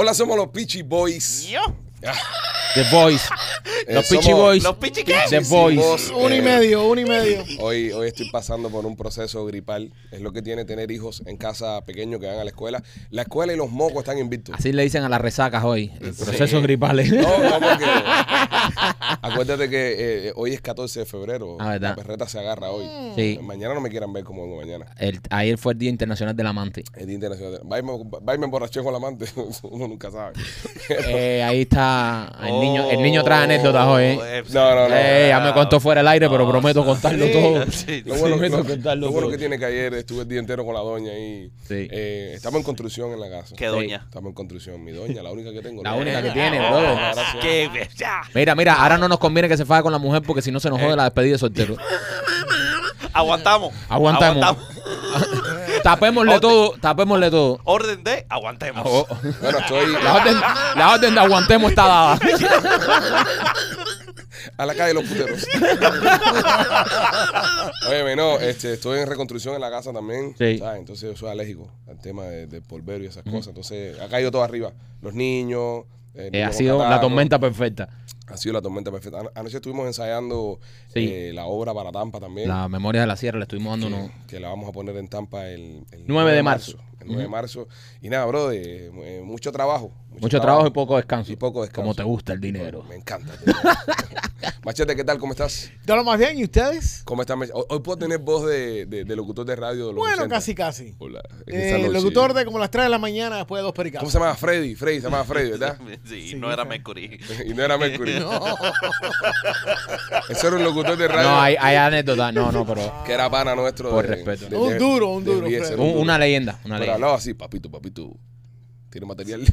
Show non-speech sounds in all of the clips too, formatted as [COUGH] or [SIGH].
Hola, somos los Peachy Boys. Yo. [LAUGHS] The Boys. Eh, Los Peachy somos- Boys. ¿Los Peachy qué? The Boys. voz, Uno y eh, medio, uno y medio. Hoy, hoy estoy pasando por un proceso gripal. Es lo que tiene tener hijos en casa pequeños que van a la escuela. La escuela y los mocos están invictos. Así le dicen a las resacas hoy. El proceso gripales. No, no, porque. Acuérdate que eh, hoy es 14 de febrero. Ah, ¿verdad? La perreta se agarra hoy. Sí. Mañana no me quieran ver como vengo mañana. El- ayer fue el Día Internacional del Amante. El Día Internacional. Y me, va y me emborraché con la amante. [LAUGHS] Uno nunca sabe. [LAUGHS] Eh, ahí está el niño. El niño trae anécdotas hoy. ¿eh? No, no, no. Eh, ya me contó fuera del aire, pero No, prometo contarlo todo. sí. [LAUGHS] Lo bueno, Prometo lo- contarlo lo bueno todo. que tiene que ayer estuve el día entero con la doña y Sí. eh, estamos en construcción en la casa. ¿Qué doña? Estamos en construcción. Mi doña, la única que tengo. La ¿no? única que tiene, ah, gracias. Que ya. Mira, mira, ahora no nos conviene que se faje con la mujer porque si no se nos jode la despedida de soltero. Aguantamos. Aguantamos. [LAUGHS] tapémosle todo, tapémosle todo. Orden de aguantemos. Oh, Bueno, estoy La orden, la orden de aguantemos está dada. a la calle de los puteros. Oye, no, este, estoy en reconstrucción en la casa también. Sí. ¿sabes? Entonces yo soy alérgico al tema de- del polvero y esas cosas. Entonces ha caído todo arriba. Los niños. Eh, niño ha sido la tormenta perfecta. Ha sido la tormenta perfecta. Ano- Anoche estuvimos ensayando Sí. eh, la obra para Tampa también. La memoria de la sierra le estuvimos dando unos. que, que la vamos a poner en Tampa el, el 9 de marzo. El 9 de marzo. Y nada, bro, eh, mucho trabajo. Mucho trabajo y poco descanso. Y poco descanso. Como te gusta el dinero. Me encanta. el dinero. [LAUGHS] Machete, ¿qué tal? ¿Cómo estás? Yo lo más bien, ¿y ustedes? ¿Cómo estás? Mach- Hoy, hoy puedo tener voz de, de- de locutor de radio de los Bueno, 80. casi, casi. Hola. Eh, locutor de como las 3 de la mañana después de dos pericazos. ¿Cómo se llama? Freddy. Freddy, se llama Freddy, ¿verdad? [LAUGHS] Sí, Sí, no era. Mercury. [LAUGHS] y no era Mercury. Ese era un locutor de radio No, hay, hay anécdotas. No, no, pero. que era pana nuestro. Por de- respeto. de- Un duro, un duro, un una leyenda. Una Pero leyenda. hablaba así, papito, papito. Tiene material.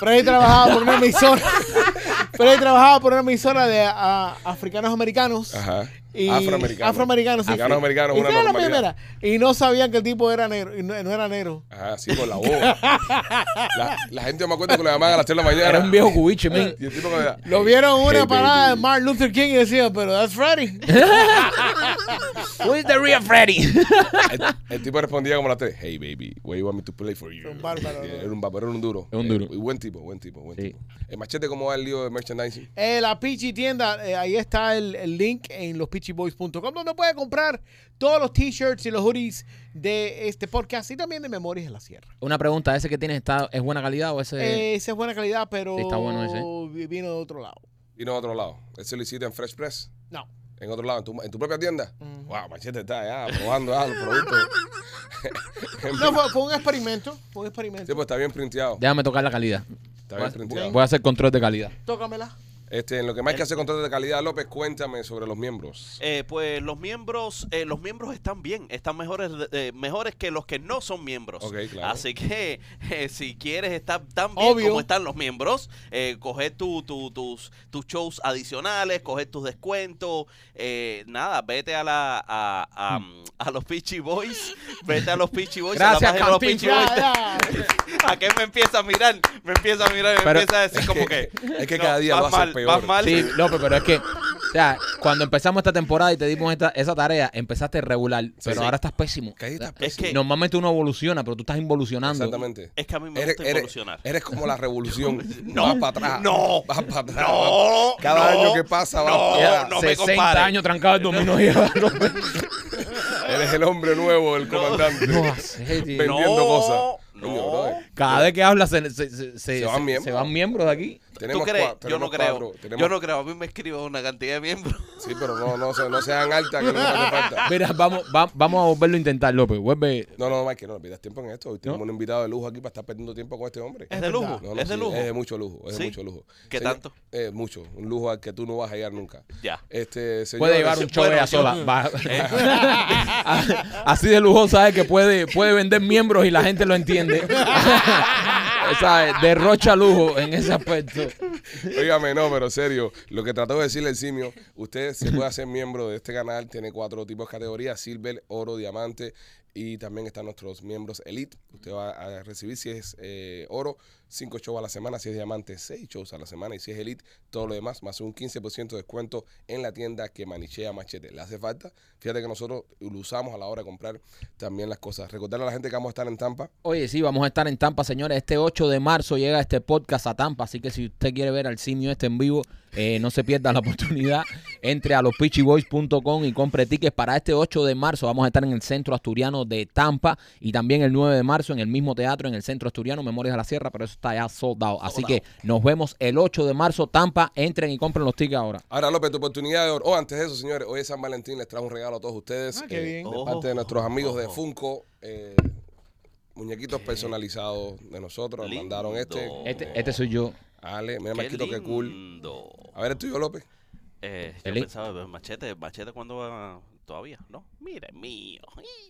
Freddy trabajaba por una emisora. [LAUGHS] Freddy trabajaba por una emisora de ah, africanos americanos. Ajá. Y Afroamericano. Afroamericanos, sí. Africanos americanos, Y una la primera. Y no sabían que el tipo era negro. Y no, no era negro. Ajá, sí, por la voz. La, la gente me acuerdo que lo llamaban a las 3 de la mañana. Era un viejo cubiche, men. Y el tipo que Lo vieron una Hey, parada de baby. Martin Luther King y decían, pero that's Freddy. [LAUGHS] Who is the real Freddy? El, el tipo respondía como a las 3. Hey, baby, where you want me to play for you? Un bárbaro. Era un bárbaro, era un duro. Es un duro. Eh, y buen tipo, buen tipo, buen Sí. tipo. El machete, ¿cómo va el lío de merchandising? Eh, la Peachy tienda, eh, ahí está el, el link en lospitchyboys.com donde puede comprar todos los t-shirts y los hoodies de este podcast y también de Memorias de la Sierra. Una pregunta, ¿ese que tienes está, es buena calidad o ese? Eh, ese es buena calidad, pero Sí, está bueno ese. vi- vino de otro lado. Y no a otro lado. ¿Ese lo hiciste en Fresh Press? No. ¿En otro lado? ¿En tu, en tu propia tienda? Mm. Wow, machete está allá probando ah, los productos. [LAUGHS] No, fue, fue un experimento. Fue un Sí, experimento. pues está bien printeado. Déjame tocar la calidad. Está Voy bien a, printeado. voy a hacer control de calidad. Tócamela. Este, en lo que más hay que hacer control de calidad, López, cuéntame sobre los miembros. Eh, pues los miembros, eh, los miembros están bien, están mejores, eh, mejores que los que no son miembros. Ok, claro. Así que [LAUGHS] eh, si quieres estar tan bien Obvio. como están los miembros, eh, coger tu, tu- tus, tus shows adicionales, coger tus descuentos, eh, nada, vete a la a, a, a los Peachy Boys, [LAUGHS] vete a los Peachy Boys, Gracias, a la página de los Peachy. Boys. Ya, ya. [LAUGHS] ¿A qué me empieza a mirar? Me empieza a mirar y me Pero- empieza a decir como que... Es que cada día lo haces mal, peor. vas mal. Sí, López, pero es que, o sea, cuando empezamos esta temporada y te dimos esta, esa tarea, empezaste regular, pero sí. ahora estás pésimo. Que ahí estás O sea, Es que- Normalmente uno evoluciona, pero tú estás involucionando. Exactamente. Es que a mí me Eres, gusta eres- evolucionar. eres como la [LAUGHS] revolución. No, vas para atrás. no, Vas para atrás. No, Cada no, año que pasa vas no, para atrás. no me 60 compares. años trancado el dominó y. [LAUGHS] Eres el hombre nuevo, el comandante. No hace, tío. Vendiendo No, cosas. No. Cada vez que hablas se, se, se, Se van miembros. se van miembros de aquí. ¿Tú crees? Yo no creo. cuatro, tenemos- Yo no creo. A mí me escriben una cantidad de miembros. Sí, pero no, no, se- no sean altas, que no hace falta. [LAUGHS] Mira, vamos, va- vamos a volverlo a intentar, López. Vuelve. No, no, Mike, no le pidas tiempo en esto. Hoy tenemos un invitado de lujo aquí para estar perdiendo tiempo con este hombre. Es de lujo. No, no, es de sí, lujo. Es de mucho lujo, es de ¿Sí? mucho lujo. ¿Qué Señor- tanto? Eh, mucho, un lujo al que tú no vas a hallar nunca. Ya. Este, señor, Puede llevar un ella yo- sola. Va- Eh. [LAUGHS] [LAUGHS] Así de lujosa es que puede, puede vender miembros y la gente lo entiende. [LAUGHS] O sea, derrocha lujo en ese aspecto. Óigame, no, pero serio, lo que trató de decirle el simio, usted se puede hacer miembro de este canal, tiene cuatro tipos de categorías, silver, oro, diamante Y también están nuestros miembros Elite. Usted va a recibir, si es eh, oro, 5 shows a la semana. Si es diamante, 6 shows a la semana. Y si es Elite, todo lo demás, más un 15% de descuento en la tienda que manichea Machete. ¿Le hace falta? Fíjate que nosotros lo usamos a la hora de comprar también las cosas. Recordarle a la gente que vamos a estar en Tampa. Oye, sí, vamos a estar en Tampa, señores. Este 8 de marzo llega este podcast a Tampa, así que si usted quiere ver al simio este en vivo, eh, no se pierda la [LAUGHS] oportunidad. Entre a lospitchyboys.com y compre tickets para este 8 de marzo. Vamos a estar en el Centro Asturiano de Tampa y también el 9 de marzo en el mismo teatro, en el Centro Asturiano, Memorias de la Sierra, pero eso está ya sold out. Así que nos vemos el 8 de marzo, Tampa. Entren y compren los tickets ahora. Ahora, López, tu oportunidad de oro. Oh, antes de eso, señores, hoy es San Valentín. Les trajo un regalo a todos ustedes. Ah, qué bien. De parte de nuestros amigos de. Funko. eh, muñequitos personalizados de nosotros. Nos Lindo. mandaron este. Este, este soy yo. Ale, mira, Qué Marquito, qué cool. A ver, el tuyo, López. Eh, yo pensaba, machete, machete cuando va todavía, ¿no? Mira, es mío.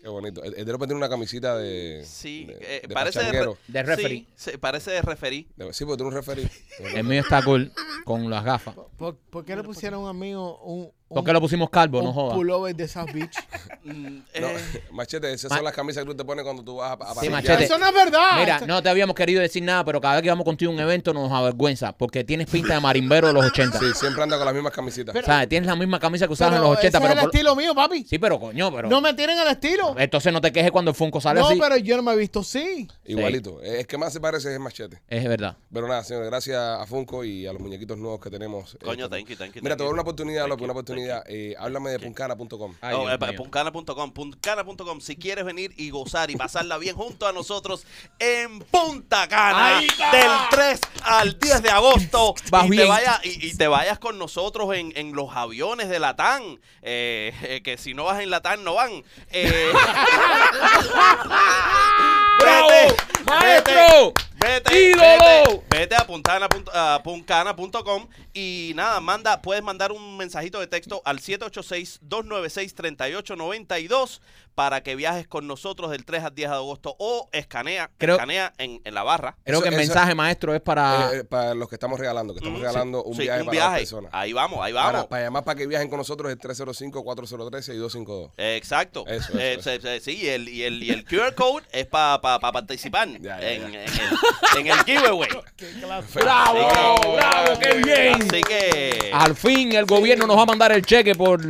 Qué bonito. El, el de López tiene una camisita de. Sí, de, eh, de parece de. De referee. Sí, sí, parece de referí. De- sí, porque tiene un referee. El mío está cool con las gafas. ¿Por, por qué le pusieron a mí un, un, ¿Por qué lo pusimos calvo? No un joda. pullover de South Beach? [LAUGHS] Mm, No, eh, [LAUGHS] machete, esas Ma- son las camisas que tú te pones cuando tú vas a, a Sí, pasear. Machete. Eso no es verdad. Mira, no te habíamos querido decir nada, pero cada vez que vamos contigo a un evento nos avergüenza porque tienes pinta de marimbero de los [LAUGHS] 80. Sí, siempre anda con las mismas camisitas. ¿Sabes? Tienes la misma camisa que usabas en los 80, ese pero es el por- estilo mío, papi. Sí, pero coño, pero No me tienen el estilo. entonces no te quejes cuando el Funko sale No, así. pero yo no me he visto así. Igualito. Es que más se parece es machete. Es verdad. Pero nada, señores, gracias a Funko y a los muñequitos nuevos que tenemos. Coño, Eh, thank you, thank you. Mira, thank te voy a dar una oportunidad, López, una. Oportunidad. Eh, háblame de puncana.com. Oh, Dios eh, puncana.com, puncana.com. Si quieres venir y gozar y pasarla bien junto a nosotros en Punta Cana del 3 al 10 de agosto Vas y te, vayas, y, y te vayas con nosotros en, en los aviones de Latam. Eh, eh, que si no vas en Latam, no van. Eh, [LAUGHS] ¡Bravo! vete, ¡Maestro! Vete, Vete, vete punto- a puncana.com y nada, manda, puedes mandar un mensajito de texto al 786-296-3892 para que viajes con nosotros del 3 al 10 de agosto o escanea, Creo- escanea en, en la barra. Creo Eso- que el eso- mensaje maestro es para... Eh, eh, para los que estamos regalando, que estamos Mm, regalando sí, un sí, viaje un para personas. Ahí vamos, ahí vamos. para llamar para que viajen con nosotros es 305-403 y 252. Exacto. Eso, eso, Eh, eso. se- se- sí, y el, y, el, y el QR code es para participar [LAUGHS] Ya, ya, en, ya. En, el, en el giveaway. [LAUGHS] ¡Bravo! Bravo, ¡Bravo! ¡Qué bien! Así que Al fin el gobierno nos va a mandar el cheque por...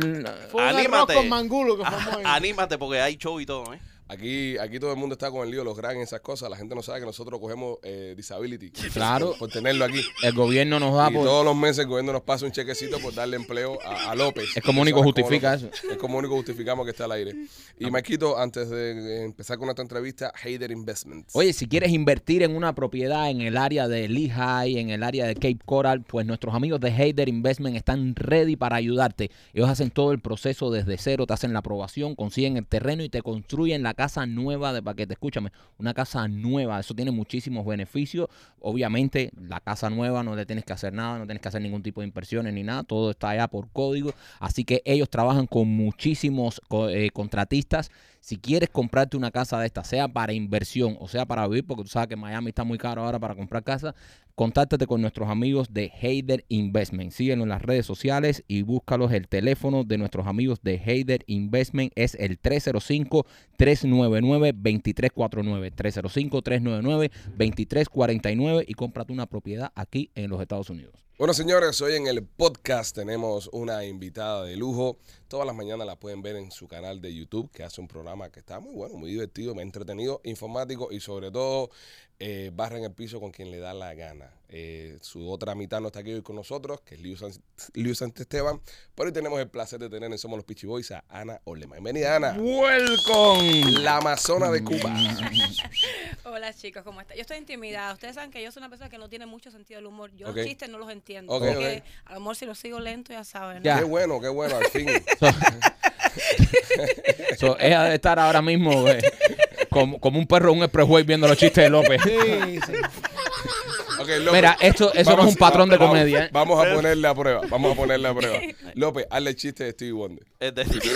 Fue un Anímate. arroz con mangulo que fue muy... anímate porque hay show y todo, ¿eh? Aquí, aquí todo el mundo está con el lío, los gran y esas cosas. La gente no sabe que nosotros cogemos eh, disability. Claro. Por tenerlo aquí. El gobierno nos da y por... todos los meses el gobierno nos pasa un chequecito por darle empleo a, a López. Es como único justifica López. Es como único justificamos que está al aire. Y Marquito, antes de empezar con nuestra entrevista, Hayder Investments. Oye, si quieres invertir en una propiedad en el área de Lehigh, en el área de Cape Coral, pues nuestros amigos de Hayder Investment están ready para ayudarte. Ellos hacen todo el proceso desde cero, te hacen la aprobación, consiguen el terreno y te construyen la casa nueva de paquete. Escúchame, una casa nueva, eso tiene muchísimos beneficios. Obviamente, la casa nueva no le tienes que hacer nada, no tienes que hacer ningún tipo de inversiones ni nada, todo está allá por código. Así que ellos trabajan con muchísimos eh, contratistas. Si quieres comprarte una casa de esta, sea para inversión o sea para vivir, porque tú sabes que Miami está muy caro ahora para comprar casa, contáctate con nuestros amigos de Hayder Investment. Síguenos en las redes sociales y búscalos. El teléfono de nuestros amigos de Hayder Investment es el 305-399-2349. 305-399-2349 y cómprate una propiedad aquí en los Estados Unidos. Bueno, señores, hoy en el podcast tenemos una invitada de lujo. Todas las mañanas la pueden ver en su canal de YouTube, que hace un programa que está muy bueno, muy divertido, muy entretenido, informático y sobre todo eh, barra en el piso con quien le da la gana. Eh, su otra mitad no está aquí hoy con nosotros, que es Liu, San, Liu Esteban. Pero hoy tenemos el placer de tener en Somos los Pichi Boys a Ana Olema. Bienvenida, Ana. ¡Welcome! La Amazona de Cuba. [LAUGHS] Hola chicos, ¿cómo están? Yo estoy intimidada. Ustedes saben que yo soy una persona que no tiene mucho sentido del humor. Yo los chistes no los entiendo. Porque ok. a lo mejor si los sigo lento ya saben. ¿no? Ya. Qué bueno, qué bueno, al fin. [LAUGHS] So, ella debe estar ahora mismo eh, como, como un perro un expressway viendo los chistes de López. Sí, sí. Ok, López, Mira, esto, eso no es un patrón de vamos- comedia. ¿eh? Vamos a ponerle a prueba. Vamos a ponerle a prueba. [LAUGHS] López, hazle el chiste de Stevie Wonder. Es decir, [LAUGHS]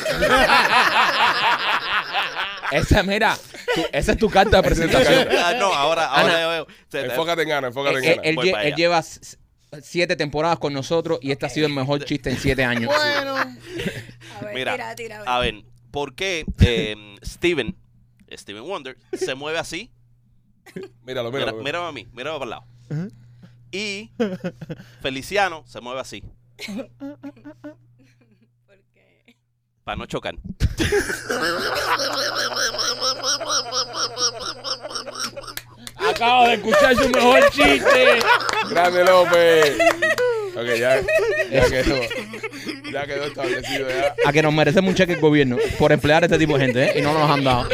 Esa, mira, tú- esa es tu carta de Esa es tu presentación. Ah, no, ahora, ahora Ana, veo. Se- Enfócate en Ana, enfócate en Él, Ana. él Voy lle- para él allá. lleva s- siete temporadas con nosotros y este ha sido el mejor chiste en siete años. Bueno, [LAUGHS] A ver, Mira, tira, tira. a ver. a ver, ¿por qué eh, Steven Stevie Wonder, se mueve así. Míralo, Mira, míralo. mírame a mí, mírame para el lado. Y Feliciano se mueve así, [LAUGHS] para no chocar. Acabo de escuchar su mejor chiste. Grande López. Ok, ya, ya quedó. Ya quedó establecido ya. A que nos merecemos un cheque el gobierno por emplear a este tipo de gente, ¿eh? Y no nos han dado.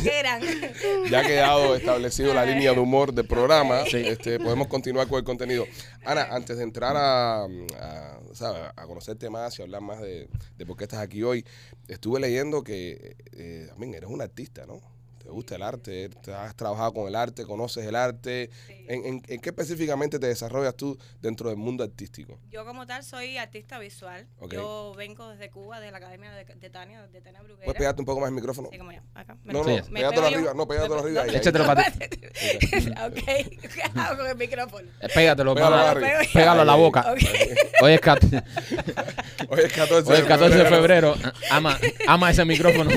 [LAUGHS] Ya ha quedado establecido la línea de humor del programa. Sí. Este, podemos continuar con el contenido. Ana, antes de entrar a, a, ¿sabes? a conocerte más y hablar más de, de por qué estás aquí hoy, estuve leyendo que eh, también eres un artista, ¿no? Te gusta el arte, te has trabajado con el arte, conoces el arte. Sí. ¿En, en, en qué específicamente te desarrollas tú dentro del mundo artístico? Yo como tal soy artista visual. Ok. Yo vengo desde Cuba, de la Academia de, de Tania, de Tania Bruguera. ¿Puedes pegarte un poco más el micrófono? Sí, como ya, acá. No, Sí. no, yo. arriba, no, pégatelo arriba. ahí. Échatelo para ti. ok, ¿qué hago con el micrófono? Eh, Pégatelo, Pégalo yo. Pégalo a la boca. Ok. Hoy es, cat- Hoy es 14 hoy es 14 de febrero. Ama, ama ese micrófono.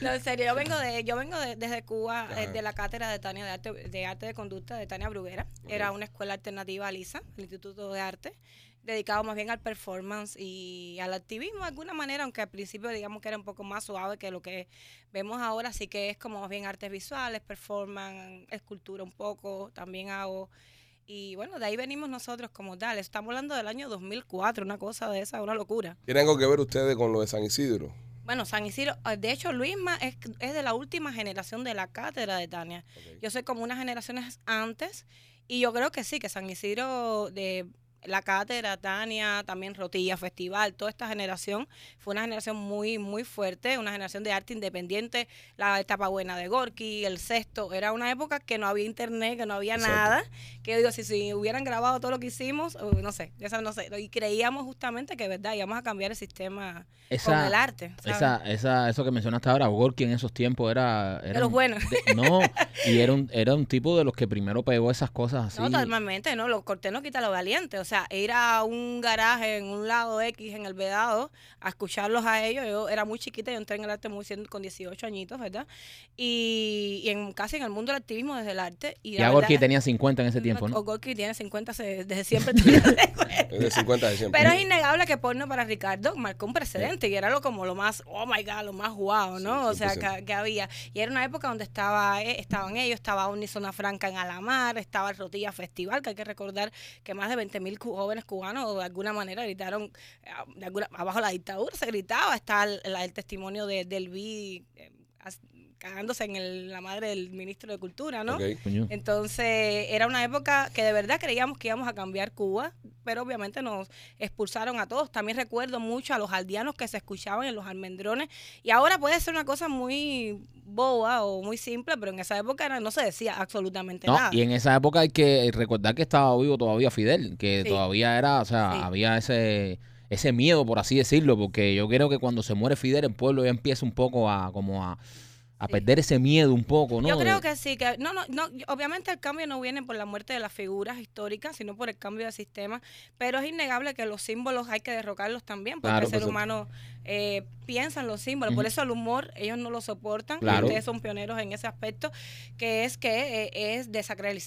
No, en serio, yo vengo de, yo vengo de- desde Cuba, eh, Ajá. de la cátedra de Tania de arte, de arte de conducta de Tania Bruguera. Era una escuela alternativa a LISA, el Instituto de Arte, dedicado más bien al performance y al activismo de alguna manera, aunque al principio digamos que era un poco más suave que lo que vemos ahora, así que es como más bien artes visuales, performance, escultura un poco, también hago y bueno, de ahí venimos nosotros como tal. Estamos hablando del año 2004, una cosa de esa, una locura. ¿Tienen algo que ver ustedes con lo de San Isidro? Bueno, San Isidro, eh, de hecho, Luisma es, es de la última generación de la cátedra de Tania. Yo soy como unas generaciones antes y yo creo que sí, que San Isidro de la cátedra, Tania, también Rotilla, Festival, toda esta generación fue una generación muy, muy fuerte, una generación de arte independiente, la etapa buena de Gorky, el sexto, era una época que no había internet, que no había Exacto. nada, que yo digo, si, si hubieran grabado todo lo que hicimos, no sé, esa no sé, y creíamos justamente que, verdad, íbamos a cambiar el sistema con el arte. ¿sabes? Esa, esa, eso que mencionaste ahora, Gorky en esos tiempos era... era De los buenos. de- no, y era un, era un tipo de los que primero pegó esas cosas así. No, totalmente, ¿no? Lo cortés no quita lo valiente. O sea, ir a un garaje en un lado X en el Vedado a escucharlos a ellos. Yo era muy chiquita, yo entré en el arte muy siendo con 18 añitos, ¿verdad? Y, y en, casi en el mundo del activismo desde el arte. Y, Y a Gorky tenía 50 en ese tiempo, O ¿no? Gorky tiene 50 se- desde siempre. Es de 50 de siempre. Pero es innegable que Porno para Ricardo marcó un precedente y era lo como lo más, oh my god, lo más guau, ¿no? o sea, 100%. que, que había. Y era una época donde estaba, eh, estaban ellos, estaba Unisona Franca en Alamar, estaba el Rotilla Festival, que hay que recordar que más de 20 mil jóvenes cubanos de alguna manera gritaron, alguna, abajo la dictadura se gritaba, está el, testimonio de, del B as- cagándose en el- la madre del ministro de Cultura, ¿no? Ok. Coño. Entonces, era una época que de verdad creíamos que íbamos a cambiar Cuba, pero obviamente nos expulsaron a todos. También recuerdo mucho a los aldeanos que se escuchaban en los almendrones. Y ahora puede ser una cosa muy boba o muy simple, pero en esa época era- no se decía absolutamente No, nada. y en esa época hay que recordar que estaba vivo todavía Fidel, que Sí. todavía era, o sea, Sí. había ese ese miedo, por así decirlo, porque yo creo que cuando se muere Fidel, el pueblo ya empieza un poco a como a, a perder ese miedo un poco, ¿no? Yo creo que sí, que no, no, no, obviamente el cambio no viene por la muerte de las figuras históricas, sino por el cambio de sistema, pero es innegable que los símbolos hay que derrocarlos también, porque Claro, el ser pues, humano eh, piensa en los símbolos, por eso el humor ellos no lo soportan, Claro. ustedes son pioneros en ese aspecto, que es que eh, es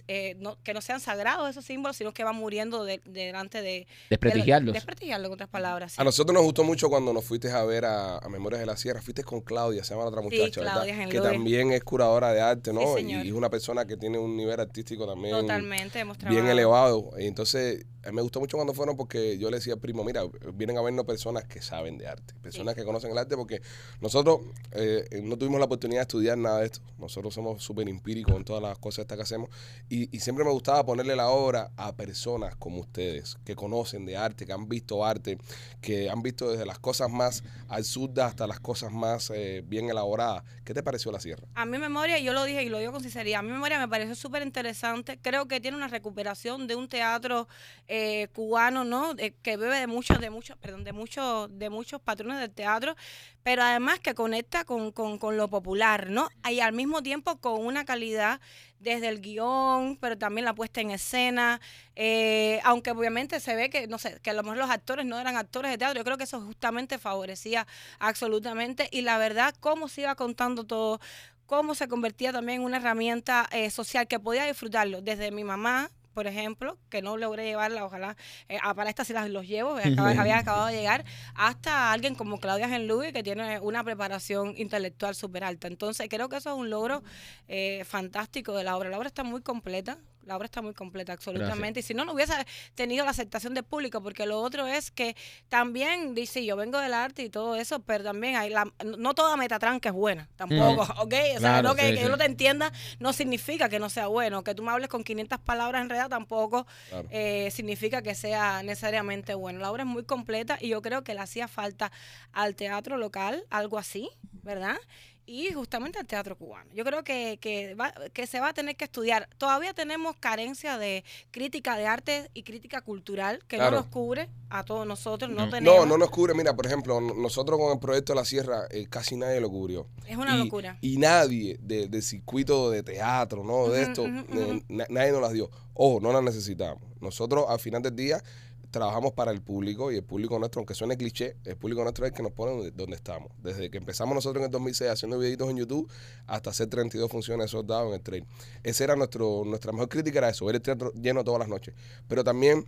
eh, no, que no sean sagrados esos símbolos, sino que van muriendo de- delante de... desprestigiarlos. de- desprestigiarlos, en otras palabras. sí. A nosotros nos gustó mucho cuando nos fuiste a ver a, a Memorias de la Sierra. Fuiste con Claudia, se llama la otra Sí, muchacha, Claudia ¿verdad? Que también es curadora de arte, ¿no? Sí, y es una persona que tiene un nivel artístico también Totalmente, hemos bien elevado. Y entonces, a mí me gustó mucho cuando fueron porque yo le decía al primo, mira, vienen a vernos personas que saben de arte, personas que conocen el arte, porque nosotros eh, no tuvimos la oportunidad de estudiar nada de esto. Nosotros somos súper empíricos en todas las cosas estas que hacemos. Y, y siempre me gustaba ponerle la obra a personas como ustedes, que conocen de arte, que han visto arte, que han visto desde las cosas más absurdas hasta las cosas más eh, bien elaboradas. ¿Qué te pareció la sierra? A mi memoria, yo lo dije y lo digo con sinceridad, a mi memoria me pareció súper interesante. Creo que tiene una recuperación de un teatro eh, cubano, ¿no? Eh, que bebe de muchos, de muchos, perdón, de muchos, de muchos patrones del teatro, pero además que conecta con, con, con lo popular, ¿no? Y al mismo tiempo con una calidad desde el guion, pero también la puesta en escena, eh, aunque obviamente se ve que, no sé, que a lo mejor los actores no eran actores de teatro, yo creo que eso justamente favorecía absolutamente, y la verdad, cómo se iba contando todo, cómo se convertía también en una herramienta eh, social que podía disfrutarlo, desde mi mamá, por ejemplo, que no logré llevarla, ojalá, eh, a- para estas sí las los llevo, [LAUGHS] había acabado, había acabado de llegar, hasta alguien como Claudia Genlubi, que tiene una preparación intelectual súper alta. Entonces, creo que eso es un logro eh, fantástico de la obra. La obra está muy completa. La obra está muy completa, absolutamente. Y si no, no hubiese tenido la aceptación del público, porque lo otro es que también, dice, yo vengo del arte y todo eso, pero también hay la, no toda Metatranca es buena, tampoco, ¿ok? O sea, Claro, no que, sí, que sí. yo no te entienda no significa que no sea bueno. Que tú me hables con 500 palabras en realidad tampoco Claro. eh, significa que sea necesariamente bueno. La obra es muy completa y yo creo que le hacía falta al teatro local algo así, ¿verdad? Y justamente al teatro cubano. Yo creo que, que, va- que se va a tener que estudiar. Todavía tenemos carencia de crítica de arte y crítica cultural que Claro. no nos cubre a todos nosotros. No, No. tenemos. No, no nos cubre. Mira, por ejemplo, nosotros con el proyecto de la Sierra eh, casi nadie lo cubrió. Es una y, locura. Y nadie de- del circuito de teatro, ¿no? De esto, eh, na- nadie nos las dio. Ojo, no las necesitamos. Nosotros al final del día trabajamos para el público y el público nuestro, aunque suene cliché, el público nuestro es el que nos pone donde, estamos. Desde que empezamos nosotros en el 2006 haciendo videitos en YouTube hasta hacer 32 funciones soldados en el trail. Esa era nuestro, nuestra mejor crítica, era eso, ver el teatro lleno todas las noches. Pero también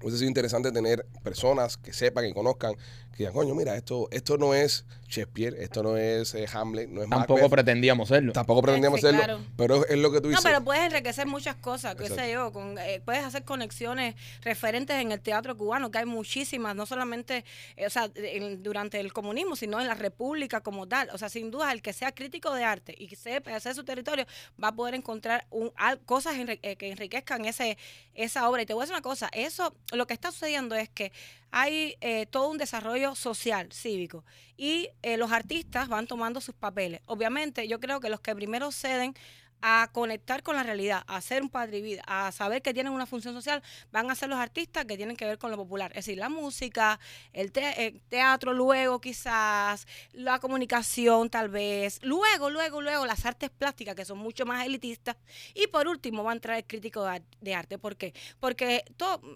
hubiese sido interesante tener personas que sepan, que conozcan, que digan, coño, mira, esto, esto no es Shakespeare, esto no es eh, Hamlet, no es Tampoco Macbeth, pretendíamos serlo. tampoco pretendíamos claro. pero es, es lo que tú No, dices. pero puedes enriquecer muchas cosas, qué Exacto. sé yo, con, eh, puedes hacer conexiones referentes en el teatro cubano, que hay muchísimas, no solamente eh, o sea, en- durante el comunismo, sino en la república como tal. O sea, sin duda, el que sea crítico de arte y que sepa hacer su territorio, va a poder encontrar un, al- cosas enri- eh, que enriquezcan ese, esa obra. Y te voy a decir una cosa, eso, lo que está sucediendo es que hay eh, todo un desarrollo social, cívico, y eh, los artistas van tomando sus papeles. Obviamente, yo creo que los que primero ceden a conectar con la realidad, a hacer un padre y vida, a saber que tienen una función social, van a ser los artistas que tienen que ver con lo popular. Es decir, la música, el, te- el teatro, luego quizás, la comunicación tal vez, luego, luego, luego las artes plásticas que son mucho más elitistas y por último va a entrar el crítico de, de arte. ¿Por qué? Porque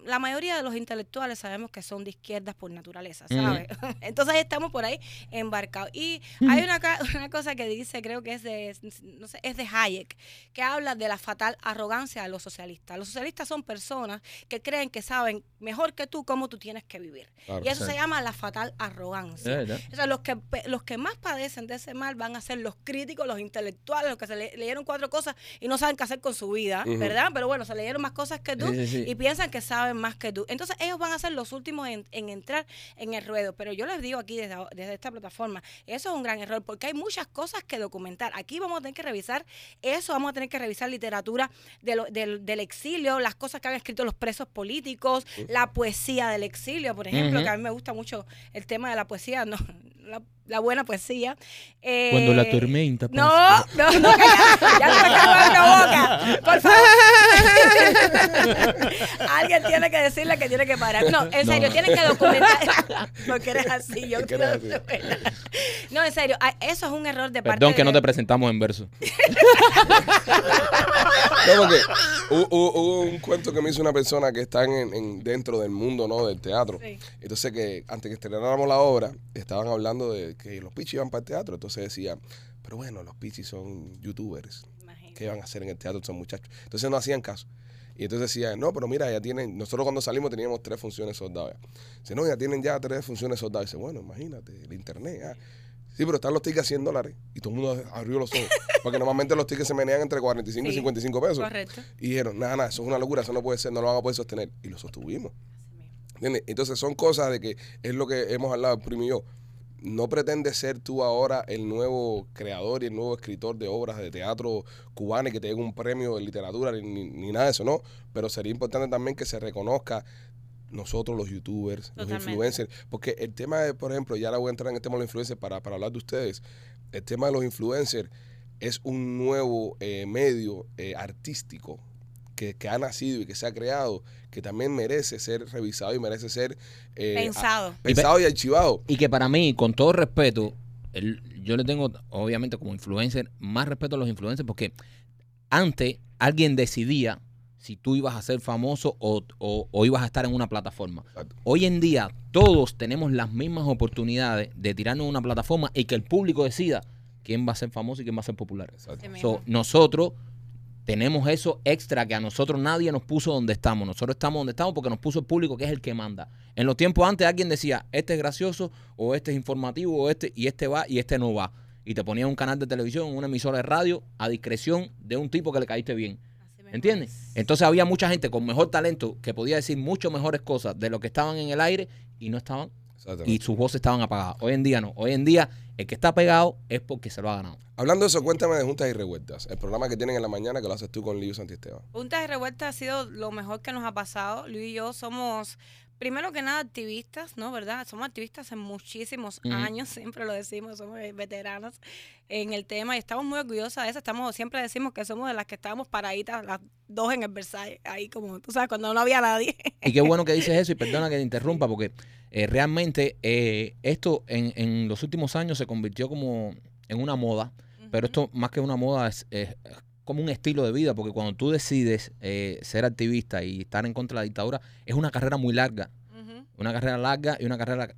la mayoría de los intelectuales sabemos que son de izquierdas por naturaleza, Ujú. ¿sabes? [LAUGHS] Entonces estamos por ahí embarcados. Y hay una, [LAUGHS] una cosa que dice, creo que es de, no sé, es de Hayek, que habla de la fatal arrogancia de los socialistas. Los socialistas son personas que creen que saben mejor que tú cómo tú tienes que vivir. Claro. y eso se llama la fatal arrogancia. O sea, los que, los que más padecen de ese mal van a ser los críticos, los intelectuales, los que se le- leyeron cuatro cosas y no saben qué hacer con su vida. ¿verdad? Pero bueno, se leyeron más cosas que tú Sí, sí, sí. y piensan que saben más que tú. Entonces ellos van a ser los últimos en, en entrar en el ruedo. Pero yo les digo aquí desde, desde esta plataforma, eso es un gran error porque hay muchas cosas que documentar. Aquí vamos a tener que revisar eso, vamos a tener que revisar literatura de lo- del, del exilio, las cosas que han escrito los presos políticos, la poesía del exilio, por ejemplo, que a mí me gusta mucho el tema de la poesía, no, la, la buena poesía. Eh, Cuando la tormenta No, pasa. no, no, que ya, ya me acabo la boca. Por favor. [LAUGHS] Alguien tiene que decirle que tiene que parar. No, en serio, No. tienen que documentar. Porque eres así, yo creo. No, en serio, ah, eso es un error de parte Perdón que no te presentamos en verso. [LAUGHS] No, porque hubo, hubo- hubo un cuento que me hizo una persona que está en, en- dentro del mundo ¿no? del teatro. Sí. Entonces que antes que estrenáramos la obra, estaban hablando de que los pichis iban para el teatro. Entonces decía, pero bueno, los pichis son youtubers. Imagínate. ¿Qué van a hacer en el teatro esos muchachos? Entonces no hacían caso. Y entonces decía, no, pero mira, ya tienen, nosotros cuando salimos teníamos tres funciones soldadas. Dice, no, ya tienen ya tres funciones soldadas. Dice, bueno, imagínate, el internet. ah. Sí, pero están los tickets a 100 dólares. Y todo el mundo abrió los ojos. [LAUGHS] Porque normalmente los tickets se menean entre 45 y Sí, 55 pesos. Correcto. Y dijeron, nada, nada, eso es una locura, eso no puede ser, no lo van a poder sostener. Y lo sostuvimos. ¿Entiendes? Entonces son cosas de que es lo que hemos hablado, primo y yo. No pretende ser tú ahora el nuevo creador y el nuevo escritor de obras de teatro cubano y que te llegue un premio de literatura ni, ni- nada de eso, ¿no? Pero sería importante también que se reconozca nosotros los youtubers, los influencers, porque el tema de, por ejemplo, ya ahora voy a entrar en el tema de los influencers para, para hablar de ustedes, el tema de los influencers es un nuevo eh, medio eh, artístico que ha nacido y que se ha creado, que también merece ser revisado y merece ser eh, Pensado. a- pensado y archivado. Y que para mí, con todo respeto, el- yo le tengo, obviamente, como influencer, más respeto a los influencers porque antes alguien decidía si tú ibas a ser famoso o, o- o ibas a estar en una plataforma. Exacto. Hoy en día todos tenemos las mismas oportunidades de tirarnos una plataforma y que el público decida quién va a ser famoso y quién va a ser popular. So, nosotros tenemos eso extra que a nosotros nadie nos puso donde estamos. Nosotros estamos donde estamos porque nos puso el público que es el que manda. En los tiempos antes alguien decía, este es gracioso o este es informativo o este y este va y este no va. Y te ponía un canal de televisión, una emisora de radio a discreción de un tipo que le caíste bien. ¿Entiendes? es. Entonces había mucha gente con mejor talento que podía decir mucho mejores cosas de lo que estaban en el aire y no estaban y sus voces estaban apagadas. Hoy en día no. Hoy en día el que está pegado es porque se lo ha ganado. Hablando de eso, cuéntame de Juntas y Revueltas, el programa que tienen en la mañana que lo haces tú con Liu Santisteban. Punta de Revuelta ha sido lo mejor que nos ha pasado. Luis y yo somos, primero que nada, activistas, ¿no? ¿Verdad? Somos activistas hace muchísimos años, siempre lo decimos, somos veteranos en el tema y estamos muy orgullosas de eso. Estamos, siempre decimos que somos de las que estábamos paraditas, las dos en el Versailles, ahí como, tú sabes, cuando no había nadie. Y qué bueno que dices eso y perdona que te [LAUGHS] interrumpa porque eh, realmente eh, esto en, en los últimos años se convirtió como en una moda, pero esto más que una moda es, es- es como un estilo de vida porque cuando tú decides eh, ser activista y estar en contra de la dictadura es una carrera muy larga, una carrera larga y una carrera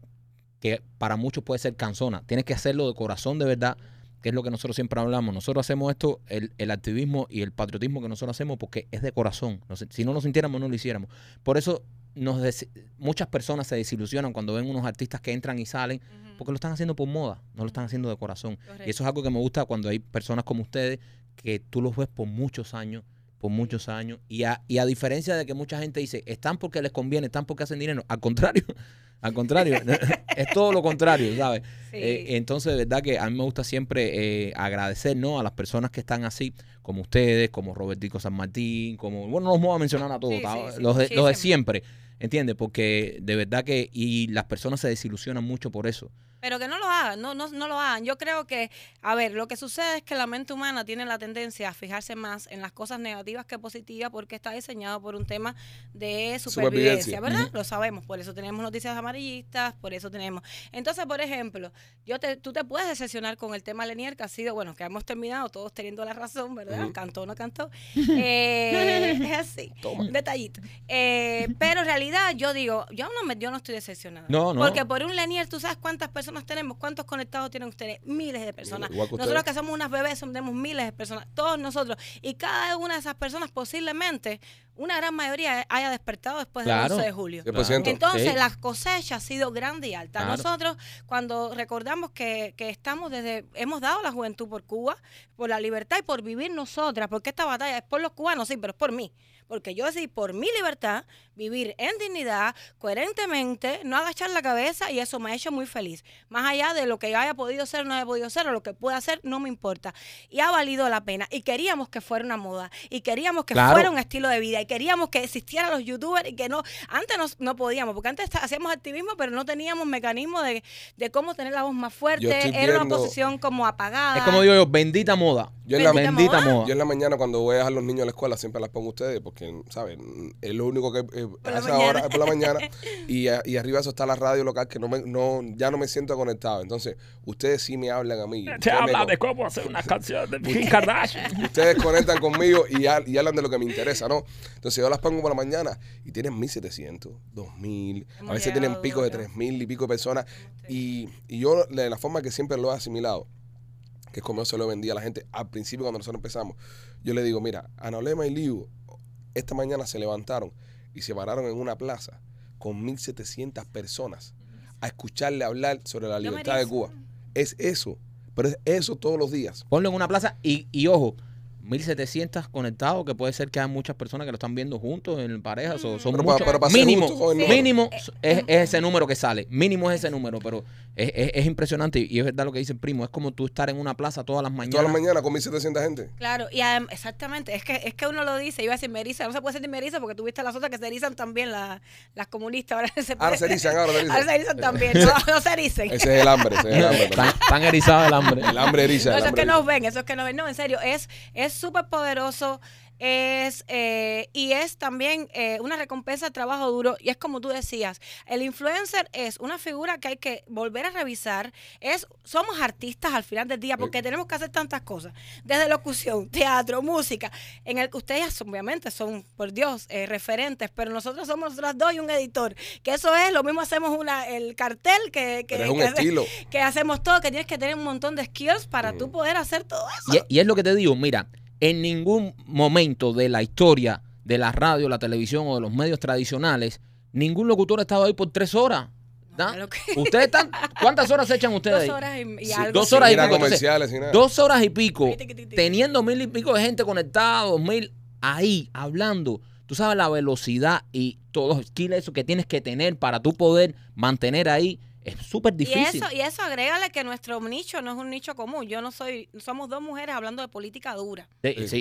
que para muchos puede ser cansona. Tienes que hacerlo de corazón de verdad, que es lo que nosotros siempre hablamos. Nosotros hacemos esto, el, el activismo y el patriotismo que nosotros hacemos porque es de corazón. Si no lo sintiéramos, no lo hiciéramos. Por eso nos des- muchas personas se desilusionan cuando ven unos artistas que entran y salen porque lo están haciendo por moda, no lo están haciendo de corazón. Correcto. Y eso es algo que me gusta cuando hay personas como ustedes que tú los ves por muchos años, por muchos años. Y a, y a diferencia de que mucha gente dice, están porque les conviene, están porque hacen dinero. Al contrario, [LAUGHS] al contrario, [LAUGHS] [LAUGHS] es todo lo contrario, ¿sabes? Sí. Eh, entonces, de verdad que a mí me gusta siempre eh, agradecer ¿no? a las personas que están así, como ustedes, como Robertico San Martín, como, bueno, no los vamos a mencionar a todos, los, de, los de siempre, ¿entiendes? Porque de verdad que, y las personas se desilusionan mucho por eso. Pero que no lo hagan, no, no, no lo hagan. Yo creo que, a ver, lo que sucede es que la mente humana tiene la tendencia a fijarse más en las cosas negativas que positivas porque está diseñado por un tema de Supervivencia. supervivencia, ¿verdad? Lo sabemos, por eso tenemos noticias amarillistas, por eso tenemos. Entonces, por ejemplo, yo te, tú te puedes decepcionar con el tema Lenier, que ha sido, bueno, que hemos terminado todos teniendo la razón, ¿verdad? Ujú. Cantó o no cantó. [LAUGHS] Eh, [LAUGHS] es así, Toma. detallito. Eh, pero en realidad yo digo, yo no, me, yo no estoy decepcionada. No, no. Porque por un Lenier, tú sabes cuántas personas tenemos, cuántos conectados tienen ustedes, miles de personas. Nosotros ustedes. que somos unas bebés tenemos miles de personas, todos nosotros. Y cada una de esas personas posiblemente, una gran mayoría haya despertado después del Claro. 11 de julio. 100%. Entonces, Sí. la cosecha ha sido grande y alta. Claro. Nosotros, cuando recordamos que, que estamos desde, hemos dado la juventud por Cuba, por la libertad y por vivir nosotras, porque esta batalla es por los cubanos, sí, pero es por mí. Porque yo decidí por mi libertad vivir en dignidad, coherentemente, no agachar la cabeza y eso me ha hecho muy feliz. Más allá de lo que yo haya podido ser, no haya podido ser, o lo que pueda hacer, no me importa. Y ha valido la pena. Y queríamos que fuera una moda. Y queríamos que Claro. fuera un estilo de vida. Y queríamos que existieran los youtubers y que no. Antes no, no podíamos, porque antes hacíamos activismo, pero no teníamos mecanismo de, de cómo tener la voz más fuerte. Era viendo- una posición como apagada. Es como digo yo, bendita moda. Yo en la- Bendita bendita moda. moda. Yo en la mañana cuando voy a dejar los niños a la escuela siempre las pongo a ustedes porque, ¿saben? Es lo único que eh, a la esa mañana. hora es por la mañana [LAUGHS] y, a- y arriba eso está la radio local que no me, no, ya no me siento conectado. Entonces, ustedes sí me hablan a mí. Ustedes me con- cómo hacer una canción de [LAUGHS] Kim Kardashian. Ustedes conectan conmigo y, ha- y hablan de lo que me interesa, ¿no? Entonces yo las pongo por la mañana y tienen 1700, 2000, a veces tienen picos de duro. 3000 y pico de personas. Y, y yo, de la forma que siempre lo he asimilado, que es como yo se lo vendía a la gente al principio cuando nosotros empezamos, yo le digo, mira, Anolema y Liu esta mañana se levantaron y se pararon en una plaza con 1700 personas a escucharle hablar sobre la libertad de. Cuba. Es eso, pero es eso todos los días. Ponlo en una plaza y, y ojo, 1700 conectados, que puede ser que hay muchas personas que lo están viendo juntos en parejas o son Pero muchos. para- pero para mínimo, justos con el número. mínimo es, es ese número que sale. Mínimo es ese número, pero es, es- es impresionante y es verdad lo que dice el primo. Es como tú estar en una plaza todas las mañanas. Todas las mañanas con 1700 gente. Claro, y exactamente, es que es que uno lo dice, iba a decir Merisa, no se puede decir Merisa porque tuviste las otras que se erizan también, la- las comunistas, ahora [LAUGHS] se, Ahora se erizan, ahora se erizan. Ahora se erizan también, [LAUGHS] no, no se ericen. Ese es el hambre, ese es el hambre. Están, están erizados el hambre. El hambre eriza. No, el eso es hambre que nos ven, eso es que nos ven. No, en serio, es es súper poderoso. es eh, y es también eh, una recompensa al trabajo duro y es como tú decías, el influencer es una figura que hay que volver a revisar, es somos artistas al final del día porque tenemos que hacer tantas cosas, desde locución, teatro, música, en el que ustedes obviamente son, por Dios, eh, referentes, pero nosotros somos nosotras dos y un editor, que eso es, lo mismo hacemos una el cartel que, que, Pero es un que- estilo. que hacemos todo, que tienes que tener un montón de skills para Mm. tú poder hacer todo eso. Y, y es lo que te digo, mira, en ningún momento de la historia de la radio, la televisión o de los medios tradicionales, ningún locutor ha estado ahí por tres horas. Ustedes están, ¿cuántas horas se echan ustedes Dos ahí? horas y, y Sí, algo. dos horas y pico. Comerciales, nada. Dos horas y pico, teniendo mil y pico de gente conectada, dos mil ahí, hablando. Tú sabes la velocidad y todos los skills eso que tienes que tener para tú poder mantener ahí. Es súper Y difícil. eso, y eso agrégale que nuestro nicho no es un nicho común. Yo no soy, somos dos mujeres hablando de política dura. Sí, sí,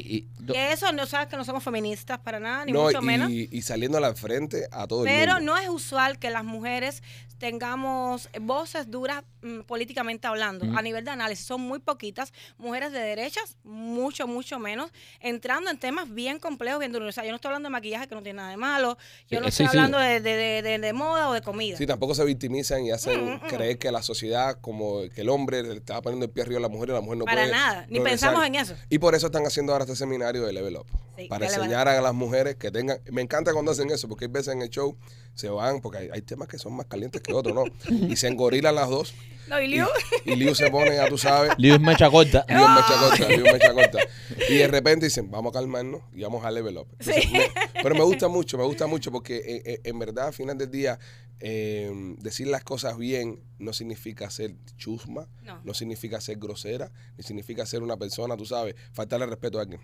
y- Que eso no sabes que no somos feministas para nada, ni No, mucho menos. y, y saliendo a la frente a todo el Pero mundo. no es usual que las mujeres tengamos voces duras mm, políticamente hablando. Ujú. A nivel de análisis, son muy poquitas. Mujeres de derechas, mucho, mucho menos. Entrando en temas bien complejos, bien duros. O sea, yo no estoy hablando de maquillaje, que no tiene nada de malo. Yo Sí, no sí, estoy sí. hablando de, de- de- de- de moda o de comida. Sí, tampoco se victimizan y hacen Mm, mm. creer que la sociedad, como que el hombre le estaba poniendo el pie arriba a la mujer y la mujer no Para puede. nada. Ni pensamos en eso. Y por eso están haciendo ahora este seminario de Level Up. Sí, para enseñar a las mujeres que tengan. Me encanta cuando hacen eso, porque hay veces en el show se van, porque hay, hay temas que son más calientes que otros, ¿no? [LAUGHS] Y se engorilan las dos. No, y Liu, y Liu se pone, ya tú sabes. Lío es mecha corta. Liu mecha corta, Liu mecha corta. Y de repente dicen, vamos a calmarnos y vamos a level up. Entonces, me- pero me gusta mucho, me gusta mucho porque eh, eh, en verdad al final del día eh, decir las cosas bien no significa ser chusma, No. no significa ser grosera, ni significa ser una persona, tú sabes, faltarle respeto a alguien.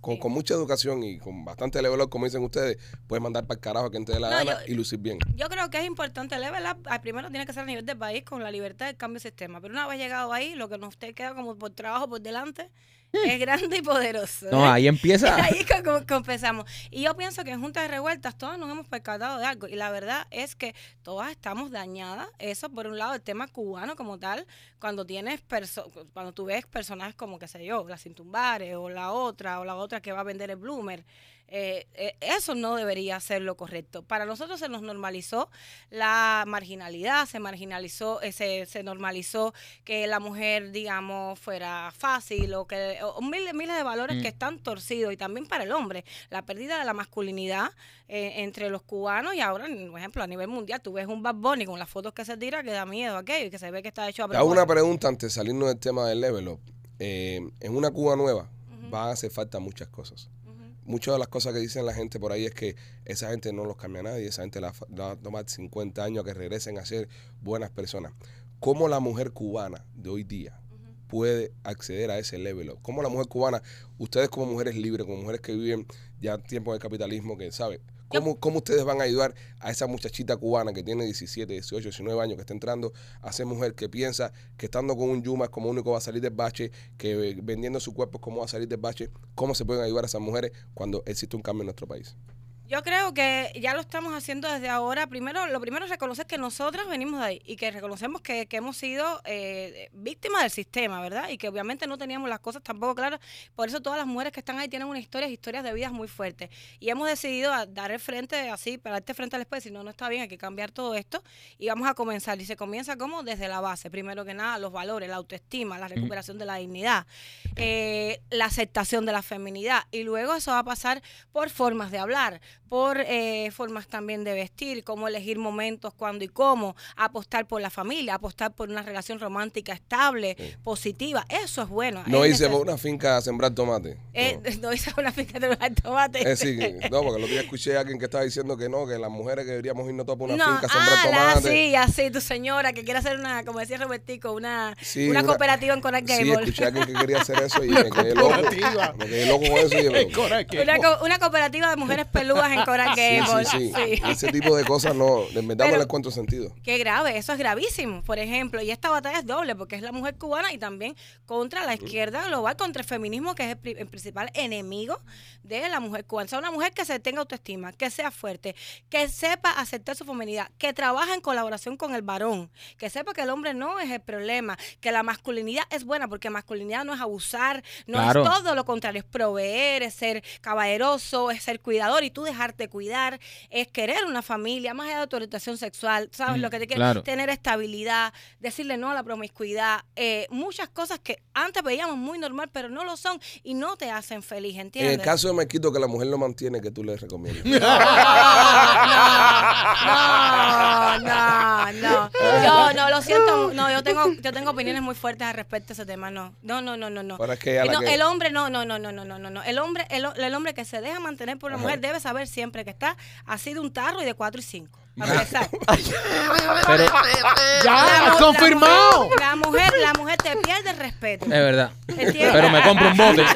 Con, Sí. con mucha educación y con bastante level up, como dicen ustedes, puedes mandar para el carajo a quien te dé la No, gana yo- y lucir bien. Yo creo que es importante level up. Al primero tiene que ser a nivel del país con la libertad del cambio de sistema. Pero una vez llegado ahí, lo que nos te queda como por trabajo por delante es grande y poderoso. No, ahí empieza. [LAUGHS] Ahí co- co- confesamos. Y yo pienso que en Juntas de Revueltas todas nos hemos percatado de algo. Y la verdad es que todas estamos dañadas. Eso, por un lado, el tema cubano como tal. Cuando tienes perso cuando tú ves personajes como, qué sé yo, la Cintumbare o la otra, o la otra que va a vender el Bloomer. Eh, eh, eso no debería ser lo correcto. Para nosotros se nos normalizó la marginalidad, se marginalizó, eh, se, se normalizó que la mujer, digamos, fuera fácil o que o miles, miles de valores Mm. que están torcidos y también para el hombre, la pérdida de la masculinidad eh, entre los cubanos y ahora, por ejemplo, a nivel mundial, tú ves un Bad Bunny con las fotos que se tira que da miedo aquello y que se ve que está hecho a hago una pregunta antes de salirnos del tema del level up. Eh, en una Cuba nueva van a hacer falta muchas cosas. Muchas de las cosas que dicen la gente por ahí es que esa gente no los cambia a nadie, esa gente la, la va a tomar 50 años a que regresen a ser buenas personas. ¿Cómo la mujer cubana de hoy día puede acceder a ese level? ¿Cómo la mujer cubana, ustedes como mujeres libres, como mujeres que viven ya tiempo del capitalismo, que saben, ¿cómo, ¿cómo ustedes van a ayudar a esa muchachita cubana que tiene 17, 18, 19 años, que está entrando a ser mujer, que piensa que estando con un Yuma es como único va a salir del bache, que vendiendo su cuerpo es como va a salir del bache? ¿Cómo se pueden ayudar a esas mujeres cuando existe un cambio en nuestro país? Yo creo que ya lo estamos haciendo desde ahora. Primero, lo primero es reconocer que nosotras venimos de ahí y que reconocemos que, que hemos sido eh, víctimas del sistema, ¿verdad? Y que obviamente no teníamos las cosas tampoco claras. Por eso todas las mujeres que están ahí tienen unas historias, historias de vidas muy fuertes. Y hemos decidido a dar el frente así, pararte frente al espejo y decir, no, no está bien, hay que cambiar todo esto. Y vamos a comenzar. Y se comienza como desde la base. Primero que nada, los valores, la autoestima, la recuperación de la dignidad, eh, la aceptación de la feminidad. Y luego eso va a pasar por formas de hablar, por eh, formas también de vestir, cómo elegir momentos, cuándo y cómo, apostar por la familia, apostar por una relación romántica estable, positiva. Eso es bueno. No hice por una finca a sembrar tomate. eh, No. [LAUGHS] no hice una finca tomates. Es decir, que- no, porque el otro día escuché a alguien que estaba diciendo que no, que las mujeres que deberíamos irnos todas por una No, finca a sembrar ah, la- tomate. sí, así, tu señora que quiere hacer una, como decía Robertico, una, Sí, una, una- cooperativa en Coral Sí, Gable. escuché a alguien que quería hacer eso y me quedé loco. Me quedé loco con eso y yo, una, co- una cooperativa de mujeres peludas en [LAUGHS] Coral Gables. sí, sí. Sí. Ese tipo de cosas no, en verdad no Pero- le encuentro sentido. Qué grave, eso es gravísimo, por ejemplo. Y esta batalla es doble, porque es la mujer cubana y también contra la izquierda global, contra el feminismo, que es el, pri- el principal enemigo de la mujer cubana. O sea, una mujer que se tenga autoestima, que sea fuerte, que sepa aceptar su feminidad, que trabaja en colaboración con el varón, que sepa que el hombre no es el problema, que la masculinidad es buena, porque masculinidad no es abusar, no Claro. es todo lo contrario, es proveer, es ser caballeroso, es ser cuidador y tú dejarte cuidar, es querer una familia, más allá de tu orientación sexual, ¿sabes? Lo que te quieres, claro. tener estabilidad, decirle no a la promiscuidad, muchas cosas que antes veíamos muy normal, pero no lo son y no te hacen feliz, ¿entiendes? En el caso de Marquito, que la mujer lo mantiene, que tú le recomiendas. no, no, no, no, Yo no lo siento, no, yo tengo, yo tengo opiniones muy fuertes al respecto a ese tema, no, no, no, no, no. no. El hombre, no, no, no, no, no, no, no. El hombre, el, el hombre que se deja mantener por la mujer debe saber ver siempre que está, ha sido un tarro y de 4 y 5. Pero, ya, confirmado. La mujer, la mujer, te pierde el respeto. Es verdad. Pero me compro un bote. [LAUGHS]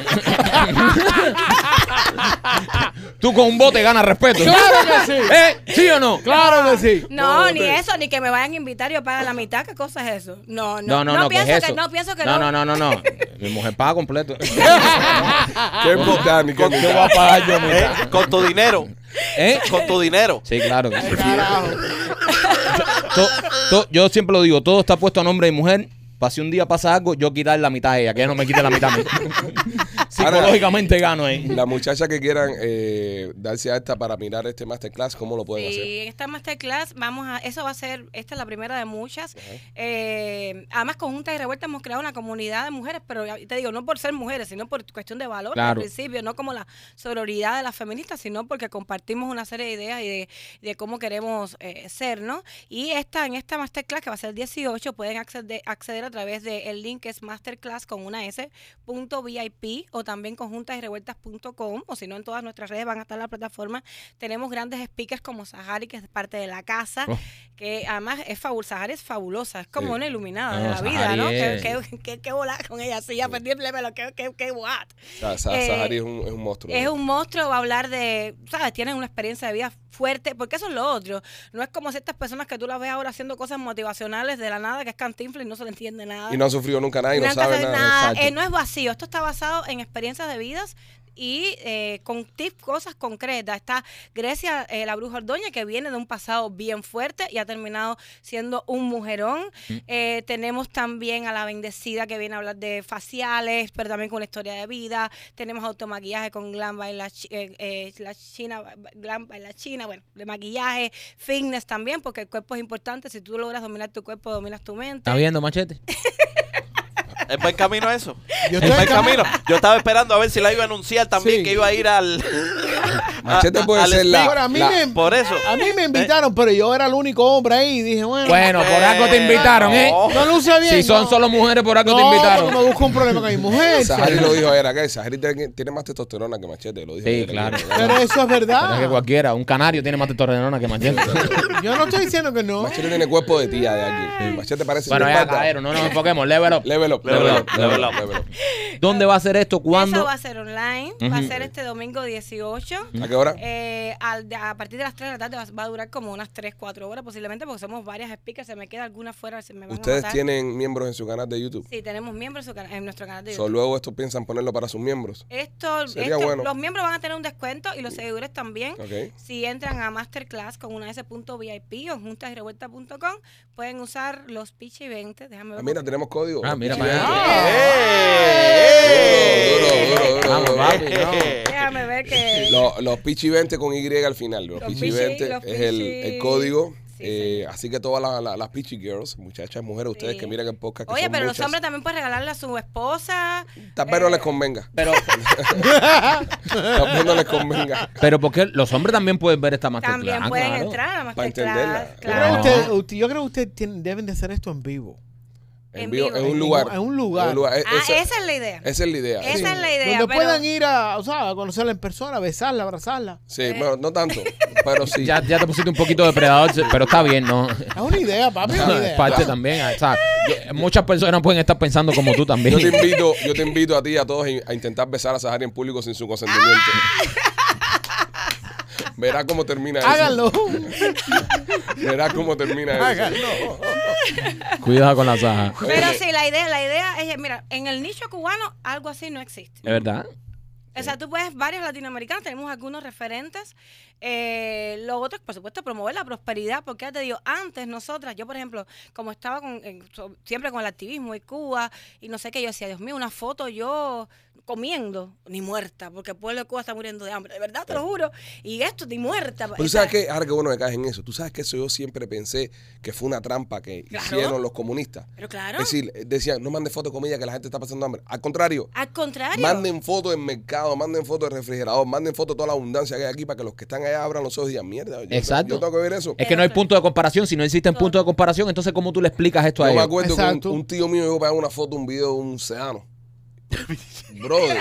Tú con un bote ganas respeto. Claro que sí. [LAUGHS] ¿Eh? ¿Sí o no? Claro que sí. No, ni eso, ni que me vayan a invitar y yo pague la mitad. ¿Qué cosa es eso? No, no, no. No, no, pienso, que, no pienso que no. No, no, no, no. [LAUGHS] Mi mujer paga completo. ¿Qué puta, mi ¿Qué voy a pagar yo, mi ¿Eh? Con tu dinero. ¿Eh? Con tu dinero. Sí, claro que sí. Carajo. To- to- yo siempre lo digo, todo está puesto a nombre de mujer. Para si un día pasa algo, yo quitar la mitad a ella, que ella no me quite la mitad a mí. Psicológicamente gano ahí. La muchacha que quieran eh, darse a esta para mirar este masterclass, ¿cómo lo pueden hacer? Sí, en esta masterclass vamos a, eso va a ser, esta es la primera de muchas. Eh, además, con Juntas y Revueltas hemos creado una comunidad de mujeres, pero te digo, no por ser mujeres, sino por cuestión de valor Claro. al principio, no como la sororidad de las feministas, sino porque compartimos una serie de ideas y de, de cómo queremos eh, ser, ¿no? Y esta, en esta masterclass, que va a ser el 18, pueden acceder, acceder a través del link que es masterclass con una S, punto VIP, o también con juntasyrevueltas.com, o si no, en todas nuestras redes van a estar la plataforma. Tenemos grandes speakers como Sahari, que es parte de la casa, Oh. que además es fabulosa. Sahari es fabulosa, es como Sí. una iluminada No, de la vida, Sahari ¿no? es- Qué, qué, qué, qué volar con ella, sí, ya perdí el pelo, qué, qué, qué what. Sa- Sa- Eh, Sahari es un, es un monstruo. Es un monstruo, va a hablar de, ¿sabes? Tienen una experiencia de vida fuerte, porque eso es lo otro. No es como ciertas personas que tú las ves ahora haciendo cosas motivacionales de la nada, que es cantinflas y no se le entiende nada. Y no han sufrido nunca nada y no, saben nada. nada. Eh, no es vacío, esto está basado en experiencias de vidas y eh, con tips, cosas concretas. Está Grecia, eh, la bruja Ordoña, que viene de un pasado bien fuerte y ha terminado siendo un mujerón. Eh, tenemos también a la bendecida que viene a hablar de faciales, pero también con una historia de vida. Tenemos automaquillaje con Glam by la, eh, eh, la China, Glam by la China, bueno, de maquillaje, fitness también, porque el cuerpo es importante. Si tú logras dominar tu cuerpo, dominas tu mente. ¿Estás viendo, machete? [LAUGHS] ¿Es buen camino eso? Yo ¿Es buen camino? Yo estaba esperando a ver si la iba a anunciar también Sí. que iba a ir al. [LAUGHS] Machete a- puede al ser la- Ahora, a mí, la- me, Por eso. a mí me invitaron, pero yo era el único hombre ahí y dije, bueno, Bueno, por algo te invitaron, ¿eh? No. no luce bien. Si son no. solo mujeres, por algo no, te invitaron. me busco un problema con mi mujer. Sahari lo dijo ayer acá. Sahari tiene, más testosterona que Machete. Lo dijo Sí, ayer claro. Pero eso es Pero es que verdad. cualquiera, un canario tiene más testosterona que machete. Yo no estoy diciendo que no. Machete tiene cuerpo de tía de aquí. Machete parece bueno, ya, cabrón, no nos enfoquemos. Level up. Level up, Level level up, up, level level up, up. level up. ¿Dónde va a ser esto? Eso ¿Cuándo? va a ser online, va a ser este domingo 18. ¿A qué hora? Eh, al- a partir de las 3 de la tarde va, va a durar como unas 3, 4 horas posiblemente porque somos varias speakers, se me queda alguna fuera, se me van a Ustedes tienen miembros en su canal de YouTube. Sí, tenemos miembros en su en nuestro canal de So, YouTube. luego esto piensan ponerlo para sus miembros. Esto, Sería esto- bueno. los miembros van a tener un descuento y los seguidores también. Si entran a Masterclass con una S.VIP o juntasrevuelta.com, pueden usar los Pichi 20. Déjame ver. Ah, mira, tenemos código. Ah, mira para 20. ¡Eh! Duro, duro, duro, Vamos, duro. papi, no. Déjame ver que. Los, los Pichi 20 con Y al final. Los, Los Pichi Pichi, 20 los es el, el código. Sí, Eh, así que todas las, las, las Pichi Girls, muchachas, mujeres, ustedes Sí. que miran el podcast. Que Oye, son pero los muchas, hombres también pueden regalarle a su esposa. Tal vez no eh, les convenga. Pero, [LAUGHS] Tal vez no les convenga. pero porque los hombres también pueden ver esta masterclass. También pueden claro. entrar a Para entenderla. Masterclass. Yo creo Claro. que No. usted- usted- yo creo que ustedes deben de hacer esto en vivo. En, un lugar. en un lugar. Eh, Ah, esa, esa es la idea. esa es la idea. Esa sí. es la idea. Donde pero- puedan ir a, o sea, a conocerla en persona, besarla, abrazarla. Sí, bueno, no tanto, pero sí. Ya, ya te pusiste un poquito depredador, pero está bien, ¿no? Es una idea, papi, es una idea. Parte también. O sea, muchas personas pueden estar pensando como tú también. Yo te invito, yo te invito a ti y a todos a intentar besar a Sahari en público sin su consentimiento. Verá cómo termina eso. Háganlo. Verá cómo termina eso. Háganlo. [LAUGHS] Cuidado con la saja. Pero sí, la idea, la idea es, mira, en el nicho cubano algo así no existe. ¿Es verdad? O sea, tú puedes, varios latinoamericanos, tenemos algunos referentes. Eh, lo otro, por supuesto, promover la prosperidad, porque ya te digo, antes nosotras, yo por ejemplo, como estaba con, siempre con el activismo y Cuba, y no sé qué, yo decía, Dios mío, una foto yo comiendo, ni muerta, porque el pueblo de Cuba está muriendo de hambre, de verdad, te lo juro. Y esto, ni muerta. Pero tú sabes que, ahora que bueno que caes en eso, tú sabes que eso yo siempre pensé que fue una trampa que Claro. hicieron los comunistas. Pero claro, Es decir, decían, no manden fotos de comida que la gente está pasando hambre. Al contrario, al contrario. manden fotos del mercado, manden fotos del refrigerador, manden fotos de toda la abundancia que hay aquí para que los que están allá abran los ojos y digan, mierda, yo, Exacto. yo tengo que ver eso. Es que no hay punto de comparación. Si no existen puntos de comparación, entonces ¿cómo tú le explicas esto a Yo me ellos? acuerdo que un, un tío mío iba a pegar una foto, un video de un sedano. [LAUGHS] Brother.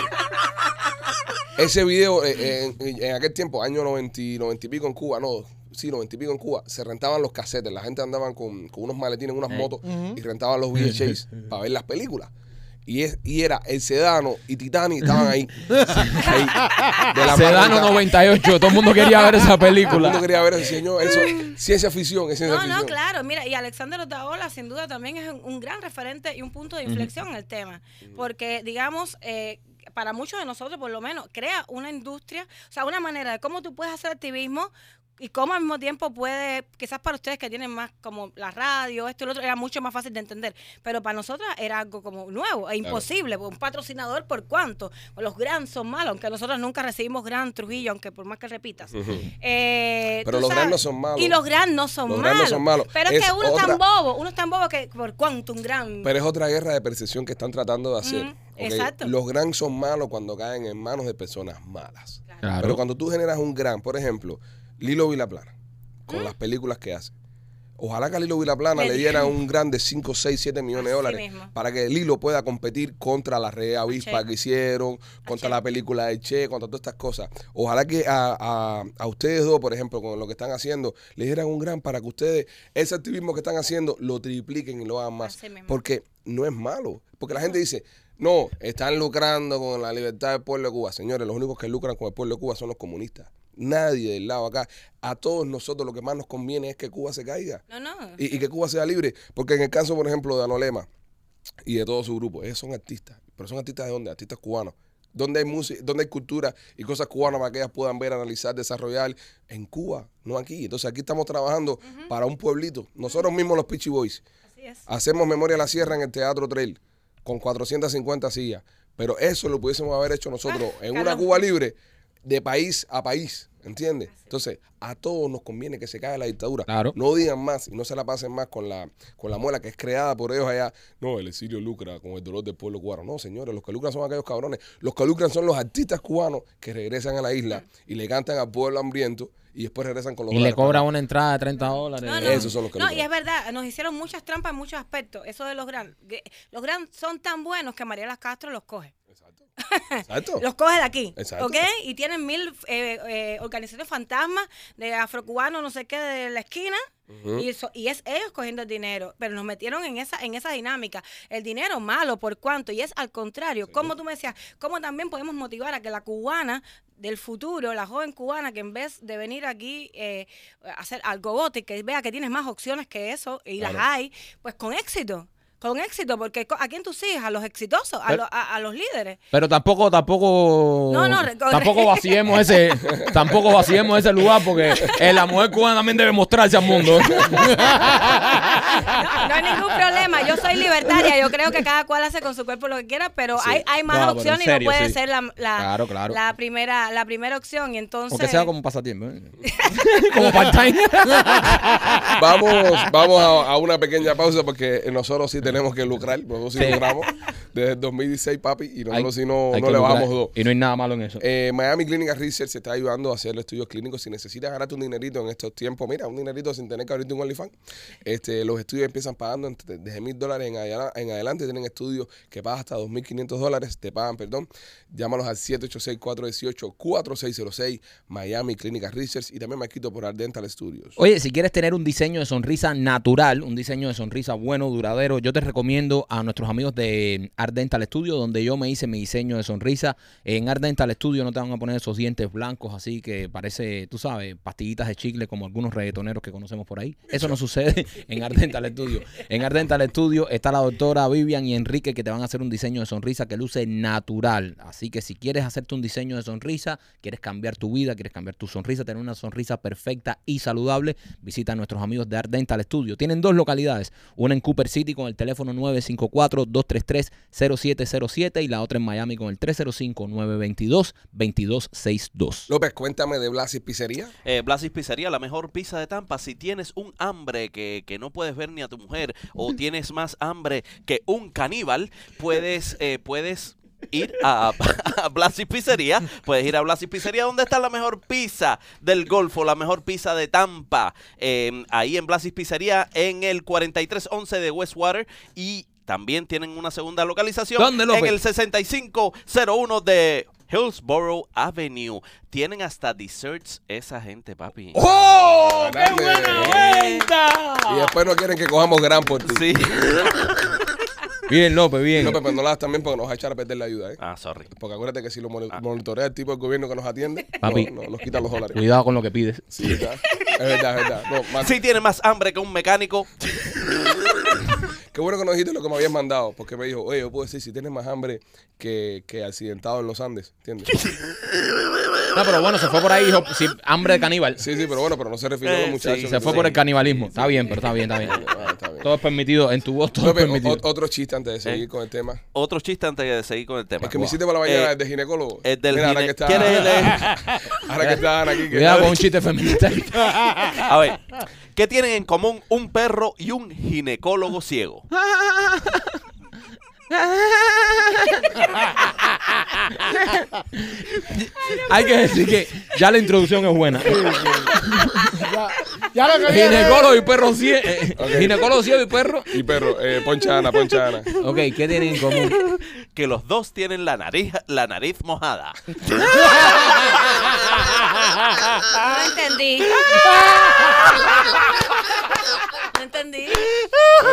Ese video, eh, en, en aquel tiempo, año 90, y- 90 y pico en Cuba, no, sí, 90 y pico en Cuba, se rentaban los casetes. La gente andaban con, con unos maletines, unas motos y rentaban los VHS [LAUGHS] para ver las películas. Y, es, y era el Sedano y Titanic estaban ahí. [LAUGHS] ahí de la Sedano mano. 98. Todo el mundo quería ver esa Todo el película. mundo quería ver ese señor. Eso, ciencia ficción, es ciencia No, ficción. no, claro. Mira, y Alexander Otaola sin duda también es un, un gran referente y un punto de inflexión en el tema. Porque, digamos, eh, para muchos de nosotros, por lo menos, crea una industria, o sea, una manera de cómo tú puedes hacer activismo y cómo al mismo tiempo puede, quizás para ustedes que tienen más como la radio, esto y lo otro, era mucho más fácil de entender. Pero para nosotros era algo como nuevo e imposible. Un patrocinador, ¿por cuánto? Los grants son malos, aunque nosotros nunca recibimos gran Trujillo, aunque por más que repitas. Eh, Pero los grants no son malos. Y los grants no son Los malos. grants no son malos. Pero es, Es que uno es otra- tan bobo, uno es tan bobo que por cuánto un gran. Pero es otra guerra de percepción que están tratando de hacer. Exacto. Los grants son malos cuando caen en manos de personas malas. Claro. Pero cuando tú generas un gran, por ejemplo, Lilo Vilaplana, con ¿Mm? las películas que hace. Ojalá que a Lilo Vilaplana Le le di- dieran un gran de 5, 6, 7 millones de dólares mismo. para que Lilo pueda competir contra la Red Avispa Che. que hicieron, contra Che. la película de Che, contra todas estas cosas. Ojalá que a, a- a ustedes dos, por ejemplo, con lo que están haciendo, le dieran un gran para que ustedes ese activismo que están haciendo lo tripliquen y lo hagan más. Porque no es malo. Porque la gente dice, no, están lucrando con la libertad del pueblo de Cuba. Señores, los únicos que lucran con el pueblo de Cuba son los comunistas. Nadie del lado acá. A todos nosotros lo que más nos conviene es que Cuba se caiga No, no. y, y que Cuba sea libre. Porque en el caso, por ejemplo, de Anolema y de todo su grupo, ellos son artistas. Pero son artistas de dónde? Artistas cubanos. Donde hay música, donde hay cultura y cosas cubanas para que ellas puedan ver, analizar, desarrollar en Cuba, no aquí. Entonces aquí estamos trabajando para un pueblito. Nosotros mismos los Pichi Boys Así es. hacemos Memoria a la Sierra en el Teatro Trail con 450 sillas. Pero eso lo pudiésemos haber hecho nosotros Ah, en una. Cuba libre de país a país, ¿entiendes? Entonces, a todos nos conviene que se caiga la dictadura. Claro. No digan más y no se la pasen más con la, con la muela que es creada por ellos allá. No, el exilio lucra con el dolor del pueblo cubano. No, señores, los que lucran son aquellos cabrones. Los que lucran son los artistas cubanos que regresan a la isla y le cantan al pueblo hambriento y después regresan con los Y le cobra una entrada de 30 dólares. No, no. Esos son los que No, y es verdad, nos hicieron muchas trampas en muchos aspectos. Eso de los gran. Los gran son tan buenos que Mariela Castro los coge. Exacto. [LAUGHS] Los coge de aquí. Exacto. ¿Ok? Y tienen mil eh, eh, organizaciones fantasmas de afrocubanos, no sé qué, de la esquina. Y, eso- y es ellos cogiendo el dinero. Pero nos metieron en esa, en esa dinámica. El dinero malo, ¿por cuánto? Y es al contrario. Como tú me decías, ¿cómo también podemos motivar a que la cubana del futuro, la joven cubana, que en vez de venir aquí eh, a hacer algo bote, que vea que tienes más opciones que eso, y las hay, pues con éxito. Con éxito, porque ¿a quién tú sigues? A los exitosos, a, Pero- a- a los líderes. Pero tampoco, tampoco. No, no, tampoco vaciemos ese, [LAUGHS] tampoco vaciemos ese lugar porque eh, la mujer cubana también debe mostrarse al mundo. [LAUGHS] No, no hay ningún problema. Yo soy libertaria. Yo creo que cada cual hace con su cuerpo lo que quiera, pero Sí. hay, hay más opciones serio, y no puede sí. ser la, la, Claro, claro. la primera la primera opción. Y entonces. Aunque sea como pasatiempo. ¿eh? [LAUGHS] como part-time. Vamos, vamos a, a una pequeña pausa porque nosotros sí tenemos que lucrar. Nosotros sí, lucramos desde el 2016, papi, y nosotros sí no, no le bajamos dos. Y no hay nada malo en eso. Eh, Miami Clinical Research se está ayudando a hacer estudios clínicos. Si necesitas ganarte un dinerito en estos tiempos, mira, un dinerito sin tener que abrirte un OnlyFans. Este, los estudios empiezan pagando entre- desde mil dólares en, en adelante. Tienen estudios que pagan hasta 2.500 dólares. Te pagan, perdón. Llámalos al 786-418-4606 Miami Clinical Research y también me quito por Ardental Studios. Oye, si quieres tener un diseño de sonrisa natural, un diseño de sonrisa bueno, duradero, yo te recomiendo a nuestros amigos de Art Dental Studio, donde yo me hice mi diseño de sonrisa. En Art Dental Studio no te van a poner esos dientes blancos así que parece, tú sabes, pastillitas de chicle como algunos reggaetoneros que conocemos por ahí. Eso no sucede [LAUGHS] en Art Dental Studio. En Art Dental Studio está la doctora Vivian y Enrique que te van a hacer un diseño de sonrisa que luce natural. Así que si quieres hacerte un diseño de sonrisa, quieres cambiar tu vida, quieres cambiar tu sonrisa, tener una sonrisa perfecta y saludable, visita a nuestros amigos de Art Dental Studio. Tienen dos localidades, una en Cooper City con el teléfono 954-233-0707 y la otra en Miami con el 305-922-2262. López, cuéntame de Blasis Pizzería. Eh, Blasis Pizzería, la mejor pizza de Tampa. Si tienes un hambre que, que no puedes ver ni a tu mujer o tienes más hambre que un caníbal, puedes, eh, puedes ir a, a Blasis Pizzería. Puedes ir a Blasis Pizzería, donde está la mejor pizza del Golfo, la mejor pizza de Tampa. Eh, ahí en Blasis Pizzería, en el 4311 de Westwater. Y también tienen una segunda localización en el 6501 de Hillsborough Avenue. Tienen hasta desserts esa gente, papi. ¡Oh! ¡Qué buena venta! Y después no quieren que cojamos gran por ti. Sí. [LAUGHS] Bien, López, bien. López, pero no hagas también porque nos va a echar a perder la ayuda, ¿eh? Ah, sorry. Porque acuérdate que si lo moni- Ah. monitorea el tipo del gobierno que nos atiende, [LAUGHS] Papi. no- no- nos quitan los dólares. Cuidado con lo que pides. Sí, ¿verdad? Es verdad, es verdad. No, Si tiene más hambre que un mecánico, [LAUGHS] Qué bueno que nos dijiste lo que me habías mandado, porque me dijo, oye, yo puedo decir si tienes más hambre que, que accidentado en los Andes, ¿entiendes? [LAUGHS] No, pero bueno, se fue por ahí, dijo, sí, hambre de caníbal. Sí, sí, pero bueno, pero no se refirió a los Eh, muchachos. sí, Se fue por el canibalismo. Está bien, pero está bien, está bien. [LAUGHS] Está bien. Todo es permitido. En tu voz todo es permitido. otro chiste antes de seguir Eh. con el tema. otro chiste antes de seguir con el tema. Es que me hiciste para la mañana Eh, el de ginecólogo. el del Mira, ahora gine- que está, ¿Quieres leer? [LAUGHS] ahora que está Ana aquí. que- Cuidado con un chiste feminista. [LAUGHS] A ver, ¿qué tienen en común un perro y un ginecólogo ciego? Hay que decir que ya la introducción es buena. Ya, ya lo que viene. Ginecólogo y perro ciego. eh, Ok. Ginecólogo ciego y perro. Y perro, eh, poncha Ana, poncha Ana. Ok, ¿qué tienen en común? Que los dos tienen la nariz, la nariz mojada. [LAUGHS] No entendí. [LAUGHS] No entendí.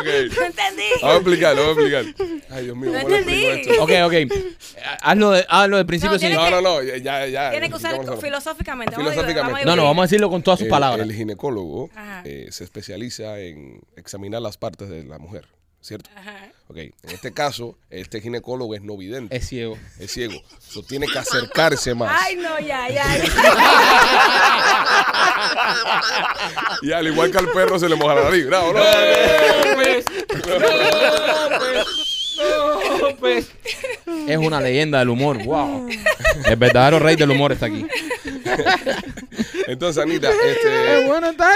Ok. [LAUGHS] No entendí. Vamos a explicarlo, vamos a explicar. Ay, Dios mío, No ¿cómo le explico entendí. esto? Ok, ok. Hazlo, de, hazlo del principio No, sin. No, no, no, ya, ya. ya Tiene que usar filosóficamente. Vamos a dividir- Filosóficamente. vamos a No, no, vamos a decirlo con todas sus El- palabras. El ginecólogo Ajá. eh, se especializa en examinar las partes de la mujer, ¿cierto? Ajá. Ok, en este caso, este ginecólogo es no vidente, Es ciego. es ciego. So, tiene que acercarse más. Ay, no, ya, ya. ya. Y al igual que al perro se le moja la nariz. Bravo, no. Es una leyenda del humor. Wow. El verdadero rey del humor está aquí. Entonces, Anita, este, bueno está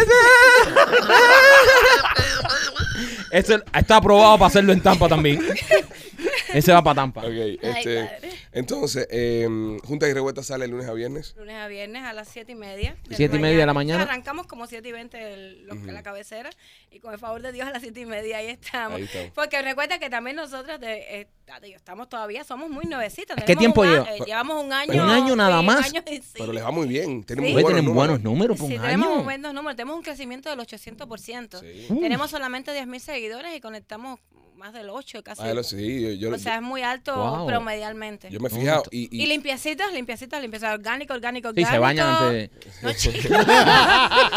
está aprobado para hacerlo en Tampa también. [LAUGHS] [LAUGHS] Ese va para Tampa. ok, este, padre. entonces, eh, Junta y Revuelta sale lunes a viernes. Lunes a viernes a las 7 y media. de Siete y media de la mañana. Arrancamos como 7 y 20 el- los- la cabecera. Y con el favor de Dios a las 7 y media ahí estamos. Ahí estamos. Porque recuerda que también nosotros de, eh, estamos todavía, somos muy nuevecitos. ¿Qué Tenemos tiempo un lleva? eh, llevamos un año. ¿Un año nada sí, más? sí. Pero les va muy bien. Tienen Sí. muy buenos tener buenos números. números por Sí, un tenemos año. buenos números, tenemos un crecimiento del 800%. Sí. Tenemos solamente 10.000 seguidores y conectamos más del 8 casi. Ah, lo- sí, yo, yo- o sea, es muy alto Wow. promedialmente. yo me he fijado. Y, y, y, limpiecitas, limpiecitas, limpiezas orgánico, orgánico, Sí, orgánico. se bañan antes. [LAUGHS] No. [LAUGHS]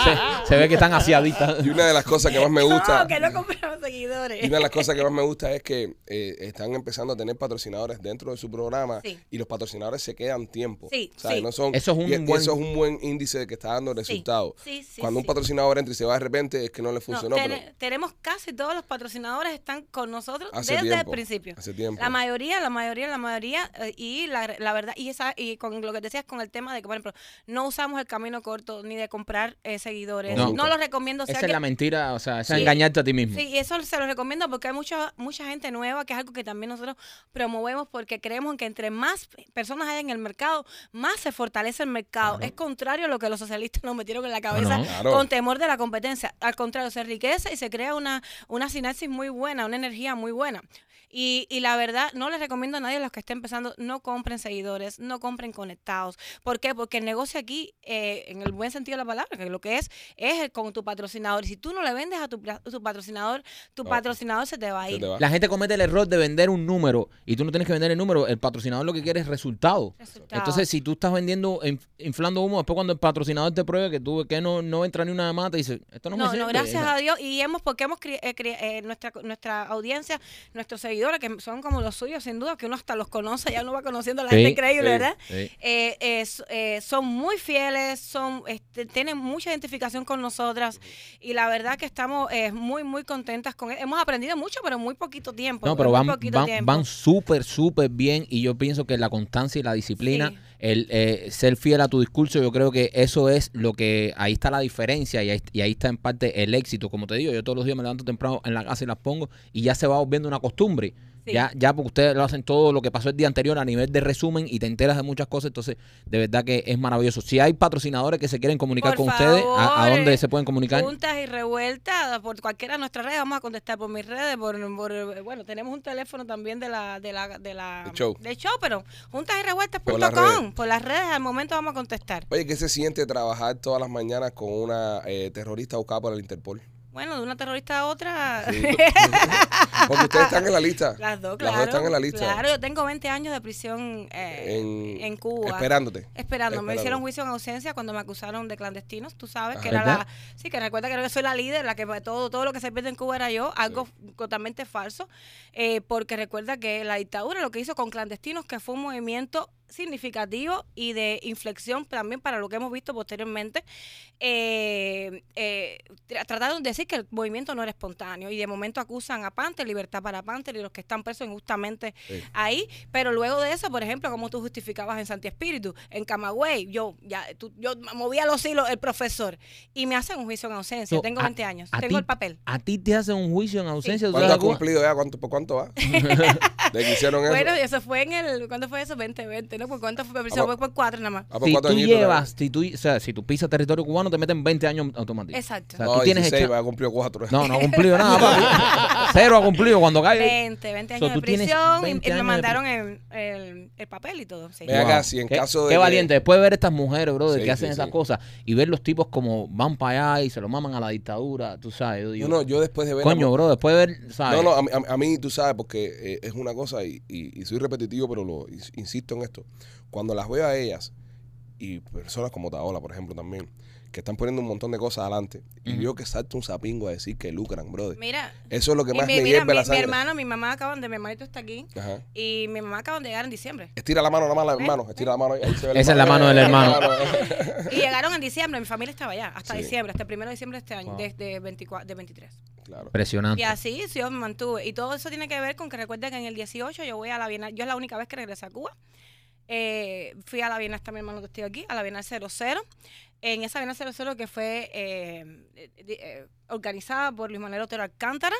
Se, se ve que están aseaditas. y una de las cosas que más me [LAUGHS] gusta. No, que no compramos seguidores. Y una de las cosas que más me gusta es que eh, están empezando a tener patrocinadores dentro de su programa Sí. y los patrocinadores se quedan tiempo. Sí, O sea, sí. No son, Eso es un y- buen- eso es un buen índice de que está dando resultados. Sí, sí, Cuando un sí. patrocinador entra y se va de repente es que no le No, funcionó. ten- pero tenemos casi todos los patrocinadores están con nosotros Hace desde tiempo, el principio. hace tiempo. La mayoría, la mayoría, la mayoría eh, y la, la verdad y esa y con lo que decías con el tema de que por ejemplo no usamos el camino corto ni de comprar eh, seguidores. No, No, lo recomiendo. o sea Esa es que- la mentira, o sea, esa es Sí. engañarte a ti mismo. Sí, y eso se lo recomiendo porque hay mucha mucha gente nueva, que es algo que también nosotros promovemos porque creemos que entre más personas hay en el mercado, más se fortalece el mercado. Es contrario a lo que los socialistas nos metieron en la cabeza no. Claro. con temor de la competencia. Al contrario, se enriquece y se crea una, una sinapsis muy buena, una energía muy buena. Y, y la verdad, no les recomiendo a nadie a los que estén empezando, no compren seguidores, no compren conectados. ¿Por qué? Porque el negocio aquí, eh, en el buen sentido de la palabra, que lo que es, es el- con tu patrocinador. Y si tú no le vendes a tu, tu patrocinador, tu patrocinador se te va a ir. va. La gente comete el error de vender un número y tú no tienes que vender el número. El patrocinador lo que quiere es resultado. Resultado. Entonces, si tú estás vendiendo, inf- inflando humo, después cuando el patrocinador te pruebe que tú que no, no entra ni una demanda, te dice, esto no, No, me sirve. no, gracias a Dios. Y hemos, porque hemos eh, eh, nuestra, nuestra audiencia, nuestros seguidores, que son como los suyos, sin duda, que uno hasta los conoce, ya uno va conociendo a la Sí, gente increíble, sí, ¿verdad? Sí. Eh, eh, eh, son muy fieles, son este, tienen mucha identificación con nosotras y la verdad que estamos eh, muy, muy contentas con él. Hemos aprendido mucho, pero en muy poquito tiempo. No, pero van, van, van súper, súper bien y yo pienso que la constancia y la disciplina. El eh, ser fiel a tu discurso, yo creo que eso es lo que, ahí está la diferencia y ahí, y ahí está en parte el éxito. Como te digo, yo todos los días me levanto temprano en la casa y las pongo y ya se va volviendo una costumbre. Sí. Ya, ya porque ustedes lo hacen todo lo que pasó el día anterior a nivel de resumen y te enteras de muchas cosas, entonces de verdad que es maravilloso. Si hay patrocinadores que se quieren comunicar Por con ustedes, ¿a, dónde se pueden comunicar? Juntas y revueltas por cualquiera de nuestras redes, vamos a contestar por mis redes, por, por- bueno, tenemos un teléfono también de la, de la, de la Del show. del show, pero juntas y Por revueltas.com, redes. por las redes al momento vamos a contestar. Oye, ¿qué se siente trabajar todas las mañanas con una eh, terrorista buscada por el Interpol? Bueno, de una terrorista a otra. Sí. [LAUGHS] Porque ustedes están en la lista. Las dos, Las claro. dos están en la lista. Claro, yo tengo 20 años de prisión eh, En- en, Cuba. Esperándote. Esperando. Me hicieron juicio en ausencia cuando me acusaron de clandestinos, tú sabes, que Ajá. era ¿Verdad? la... Sí, que recuerda que yo soy la líder, la que todo, todo lo que se pierde en Cuba era yo, algo totalmente falso, eh, porque recuerda que la dictadura lo que hizo con clandestinos, que fue un movimiento significativo y de inflexión también para lo que hemos visto posteriormente, eh, eh, tra- trataron de decir que el movimiento no era espontáneo y de momento acusan a Panther, Libertad para Panther y los que están presos injustamente Sí. ahí, pero luego de eso, por ejemplo, como tú justificabas en Santi Espíritu, en Camagüey, yo ya tú- yo movía los hilos el profesor y me hacen un juicio en ausencia, So, tengo a- 20 años, a tengo el papel. A ti te hacen un juicio en ausencia. ¿tú ¿Cuánto has cumplido ya? ¿Cuánto, ¿Por cuánto va? [LAUGHS] ¿De que hicieron eso? Bueno, eso fue en el, ¿cuándo fue eso? 2020, ¿no? ¿Por cuánto fue? Ah, fue por cuatro nada más. Ah, si tú llevas, si tú, o sea, si tú pisas territorio cubano, te meten 20 años automáticos. Exacto. O sea, No, tú tienes 16, hecha- va a cumplir cuatro. No, no [LAUGHS] ha cumplido nada, papi. [LAUGHS] Cero ha cumplido cuando cae. 20, 20 So, años de prisión y- 20 y, me años de mandaron el, el, el papel y todo. Sí. Ven acá, si en qué, caso de Qué valiente. Después de ver estas mujeres, bro, de Sí, que hacen sí, esas sí. cosas y ver los tipos como van para allá y se lo maman a la dictadura, tú sabes. Yo digo, No, no, yo después de ver... coño, bro, después de ver, ¿sabes? No, no, a, mí- a- a mí tú sabes, porque eh, es una cosa y, y- y soy repetitivo, pero lo ins- insisto en esto. Cuando las veo a ellas y personas como Taola, por ejemplo, también, que están poniendo un montón de cosas adelante y veo que salta un sapingo a decir que lucran, brother. Mira, Eso es lo que más mi, me mira, hierve mi, la mi sangre. hermano, mi mamá acaban de, mi hermanito está aquí Ajá. y mi mamá acaban de llegar en diciembre. Estira la mano nada más, la hermano. Estira la mano. ahí, ahí se ve el Esa es la mano del hermano. [LAUGHS] Y llegaron en diciembre, mi familia estaba allá, hasta Sí. diciembre, hasta el primero de diciembre de este año, Wow. de, de 24, de 23. Claro. Impresionante. Y así sí, yo me mantuve. Y todo eso tiene que ver con que recuerden que en el 18 yo voy a la Bienal, yo es la única vez que regresé a Cuba. Eh, fui a la Bienal, está mi hermano que estoy aquí, a la Bienal 00. En esa Bienal 00 que fue eh, eh, eh, organizada por Luis Manuel Otero Alcántara.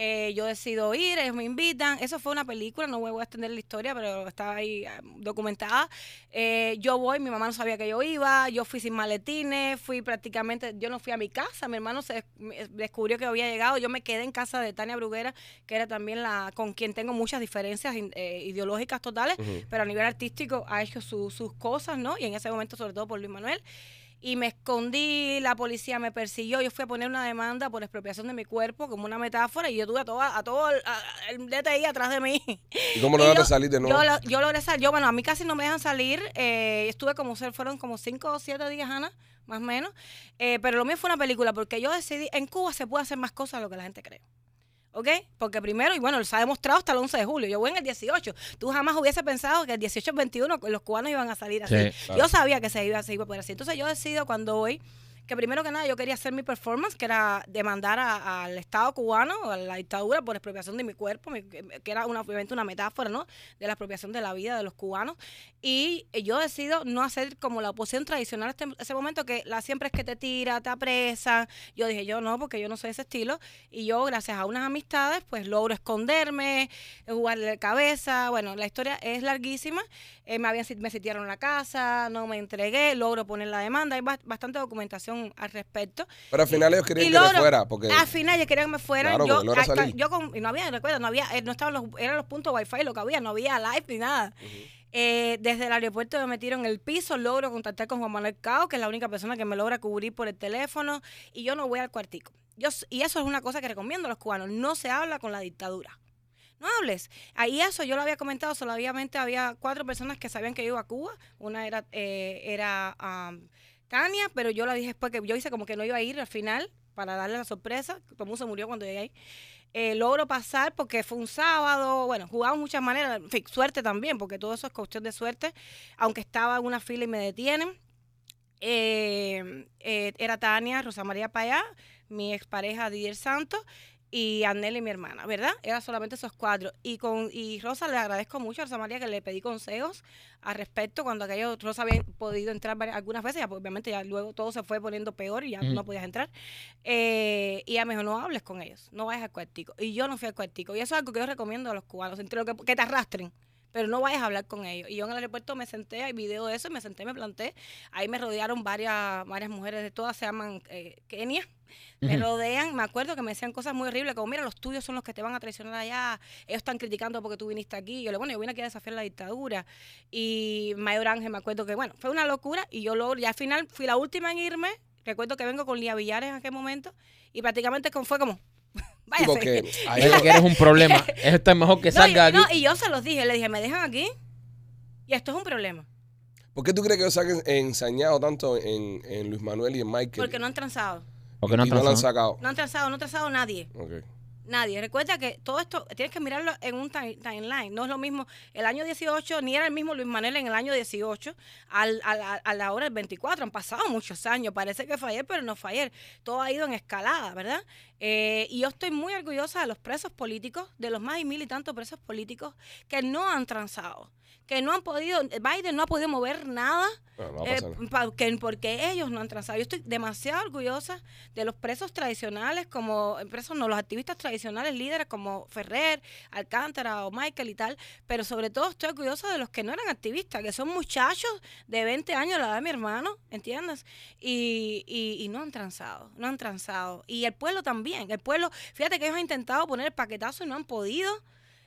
Eh, yo decido ir, ellos me invitan. Eso fue una película, no me voy a extender la historia, pero está ahí documentada. Eh, yo voy, mi mamá no sabía que yo iba, yo fui sin maletines, fui prácticamente, yo no fui a mi casa, mi hermano se descubrió que había llegado, yo me quedé en casa de Tania Bruguera, que era también la con quien tengo muchas diferencias eh, ideológicas totales, pero a nivel artístico ha hecho su- sus cosas, ¿no? Y en ese momento sobre todo por Luis Manuel. Y me escondí, la policía me persiguió, yo fui a poner una demanda por expropiación de mi cuerpo como una metáfora y yo tuve a todo, a todo el, a- el DTI atrás de mí. ¿Y cómo lograste [LAUGHS] salir de nuevo? Yo, yo logré salir. Yo, bueno, a mí casi no me dejan salir. eh, estuve como, fueron como cinco o siete días, Ana, más o menos. Eh, pero lo mío fue una película porque yo decidí, en Cuba se puede hacer más cosas de lo que la gente cree. ¿Ok? Porque primero, y bueno, se ha demostrado hasta el 11 de julio. Yo voy en el 18. Tú jamás hubiese pensado que el 18 el 21 los cubanos iban a salir así. Sí, claro. Yo sabía que se iba, se iba a poder así. Entonces yo decido cuando voy que primero que nada yo quería hacer mi performance, que era demandar al Estado cubano, a la dictadura por expropiación de mi cuerpo, que era una, obviamente una metáfora, ¿no? De la expropiación de la vida de los cubanos. Y yo decido no hacer como la oposición tradicional ese momento que la siempre es que te tira, te apresa. Yo dije, yo no, porque yo no soy ese estilo. Y yo, gracias a unas amistades, pues logro esconderme, jugarle de cabeza. Bueno, la historia es larguísima. Eh, me, habían, me sitiaron la casa, no me entregué, logro poner la demanda. Hay bas- bastante documentación opinión al respecto. Pero al final ellos querían que logro- fuera. Porque Al final ellos querían que me fueran. Claro, yo, porque logra a- ca- salir. yo con, y no había, recuerda, no había, eh, no estaban los, eran los puntos wifi lo que había, no había live ni nada. Eh, desde el aeropuerto me metieron en el piso, logro contactar con Juan Manuel Cao, que es la única persona que me logra cubrir por el teléfono, y yo no voy al cuartico. Yo, y eso es una cosa que recomiendo a los cubanos, no se habla con la dictadura. No hables. Ahí eso yo lo había comentado, solamente había cuatro personas que sabían que yo iba a Cuba. Una era, eh, era Tania, pero yo la dije después que yo hice como que no iba a ir al final para darle la sorpresa. Todo se murió cuando llegué ahí. Eh, logro pasar porque fue un sábado, bueno, jugamos muchas maneras, en fin, suerte también, porque todo eso es cuestión de suerte, aunque estaba en una fila y me detienen. Eh, eh, era Tania, Rosa María Payá, mi expareja Didier Santos y Anneli, mi hermana, ¿verdad? Era solamente esos cuatro. Y con y Rosa le agradezco mucho a Rosa María que le pedí consejos al respecto cuando aquello Rosa había podido entrar varias- algunas veces, ya, pues, obviamente ya luego todo se fue poniendo peor y ya Ujú. no podías entrar. Eh, y ella me dijo, no hables con ellos, no vayas al cuartico. Y yo no fui al cuartico. Y eso es algo que yo recomiendo a los cubanos, entre lo que, que te arrastren. Pero no vayas a hablar con ellos. Y yo en el aeropuerto me senté, hay video de eso, y me senté, me planté. Ahí me rodearon varias, varias mujeres de todas, se llaman eh, Kenia. Me rodean, me acuerdo que me decían cosas muy horribles, como mira, los tuyos son los que te van a traicionar allá, ellos están criticando porque tú viniste aquí. Yo le bueno, yo vine aquí a desafiar la dictadura. Y Mayor Ángel, me acuerdo que, bueno, fue una locura y yo lo, ya al final fui la última en irme. Recuerdo que vengo con Lía Villares en aquel momento y prácticamente fue como, váyase. porque ahí- [LAUGHS] Fíjate que eres un problema. Esto es mejor que No, salga y, no, aquí. y yo se los dije, le dije, me dejan aquí y esto es un problema. ¿Por qué tú crees que ellos se han ensañado tanto en, en Luis Manuel y en Michael? Porque no han transado. Porque no y no lo han sacado. No han transado, no ha transado nadie. Ok. Nadie. Recuerda que todo esto tienes que mirarlo en un time- timeline. No es lo mismo el año 18, ni era el mismo Luis Manuel en el año 18, al, al- a, la hora del 24. Han pasado muchos años. Parece que fue pero no fue. Todo ha ido en escalada, ¿verdad? Eh, y yo estoy muy orgullosa de los presos políticos, de los más de mil y tantos presos políticos que no han transado. Que no han podido, Biden no ha podido mover nada No, eh, pasar. pa- que- porque ellos no han transado. Yo estoy demasiado orgullosa de los presos tradicionales, como presos, no, los activistas tradicionales, líderes como Ferrer, Alcántara o Michael y tal, pero sobre todo estoy orgullosa de los que no eran activistas, que son muchachos de 20 años, la edad de mi hermano, ¿entiendes? Y, y, y no han transado, no han transado. Y el pueblo también, el pueblo, fíjate que ellos han intentado poner el paquetazo y no han podido.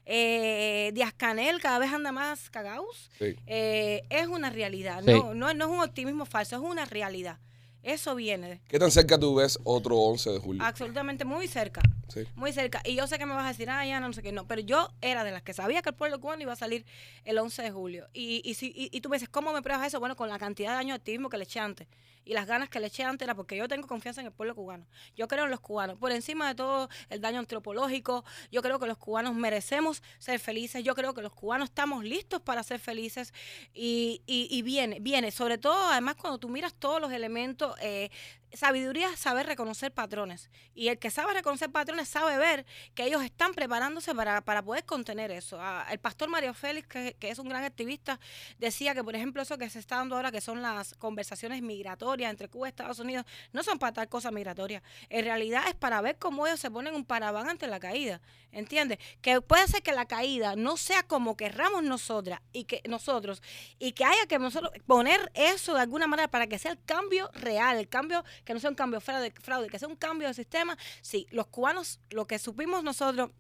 Eh, Díaz Canel cada vez anda más cagados. Sí. Eh, es una realidad, Sí. no, no, no es un optimismo falso, es una realidad. Eso viene ¿Qué tan cerca tú ves otro 11 de julio? absolutamente muy cerca, Sí. muy cerca. Y yo sé que me vas a decir, ah, ya no sé qué, no, pero yo era de las que sabía que el pueblo cubano iba a salir el 11 de julio. Y, y, si, y, y tú me dices, ¿cómo me pruebas eso? Bueno, con la cantidad de años de activismo que le eché antes. Y las ganas que le eché antes era porque yo tengo confianza en el pueblo cubano. Yo creo en los cubanos. Por encima de todo el daño antropológico, yo creo que los cubanos merecemos ser felices. Yo creo que los cubanos estamos listos para ser felices. Y, y, y viene, viene. Sobre todo, además, cuando tú miras todos los elementos, eh, sabiduría es saber reconocer patrones. Y el que sabe reconocer patrones sabe ver que ellos están preparándose para, para poder contener eso. Ah, el pastor Mario Félix, que, que es un gran activista, decía que, por ejemplo, eso que se está dando ahora, que son las conversaciones migratorias entre Cuba y Estados Unidos, no son para tal cosa migratoria. En realidad es para ver cómo ellos se ponen un paraván ante la caída. ¿Entiendes? Que puede ser que la caída no sea como querramos nosotras y que nosotros, y que haya que nosotros poner eso de alguna manera para que sea el cambio real, el cambio que no sea un cambio fraude, fraude que sea un cambio de sistema. Sí, los cubanos, lo que supimos nosotros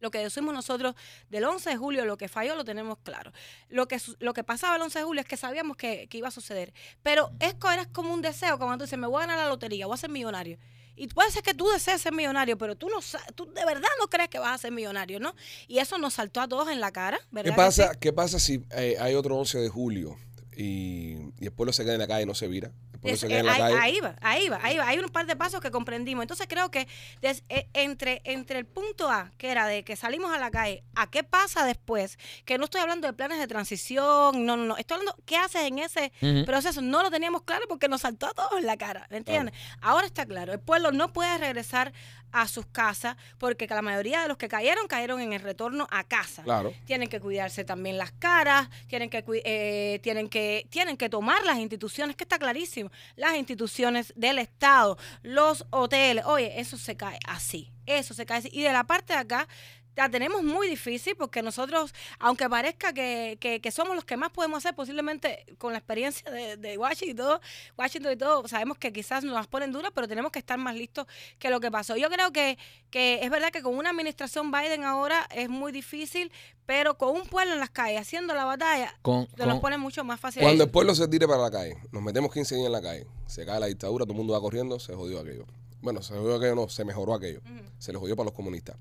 lo que decimos nosotros del 11 de julio, lo que falló, lo tenemos claro. Lo que, lo que pasaba el 11 de julio es que sabíamos que, que iba a suceder. Pero esto era como un deseo, como tú dices, me voy a ganar la lotería, voy a ser millonario. Y puede ser que tú desees ser millonario, pero tú no tú de verdad no crees que vas a ser millonario, ¿no? Y eso nos saltó a todos en la cara, ¿verdad? ¿Qué que pasa, sí? ¿Qué pasa si eh, hay otro 11 de julio y, y el pueblo se queda en la calle y no se vira? El pueblo Es- se queda eh, en la ahí, calle. ahí va, ahí va, ahí va. Hay un par de pasos que comprendimos. Entonces creo que des- eh, entre, entre el punto A, que era de que salimos a la calle, a qué pasa después, que no estoy hablando de planes de transición, no, no, no. Estoy hablando qué haces en ese proceso. No lo teníamos claro porque nos saltó a todos en la cara, ¿me entiendes? Ahora está claro, el pueblo no puede regresar a sus casas porque la mayoría de los que cayeron, cayeron en el retorno a casa Claro. tienen que cuidarse también las caras, tienen que, eh, tienen que, tienen que tomar las instituciones, que está clarísimo, las instituciones del Estado, los hoteles, oye, eso se cae así, eso se cae así. Y de la parte de acá, la tenemos muy difícil porque nosotros, aunque parezca que, que- que somos los que más podemos hacer, posiblemente con la experiencia de, de Washington y todo, Washington y todo, sabemos que quizás nos las ponen duras, pero tenemos que estar más listos que lo que pasó. Yo creo que, que es verdad que con una administración Biden ahora es muy difícil, pero con un pueblo en las calles haciendo la batalla, Con, se nos con- pone mucho más fácil. Cuando el pueblo se tire para la calle, nos metemos 15 días en la calle, se cae la dictadura, todo el mundo va corriendo, se jodió aquello. Bueno, se jodió aquello, no, se mejoró aquello. Se le jodió para los comunistas.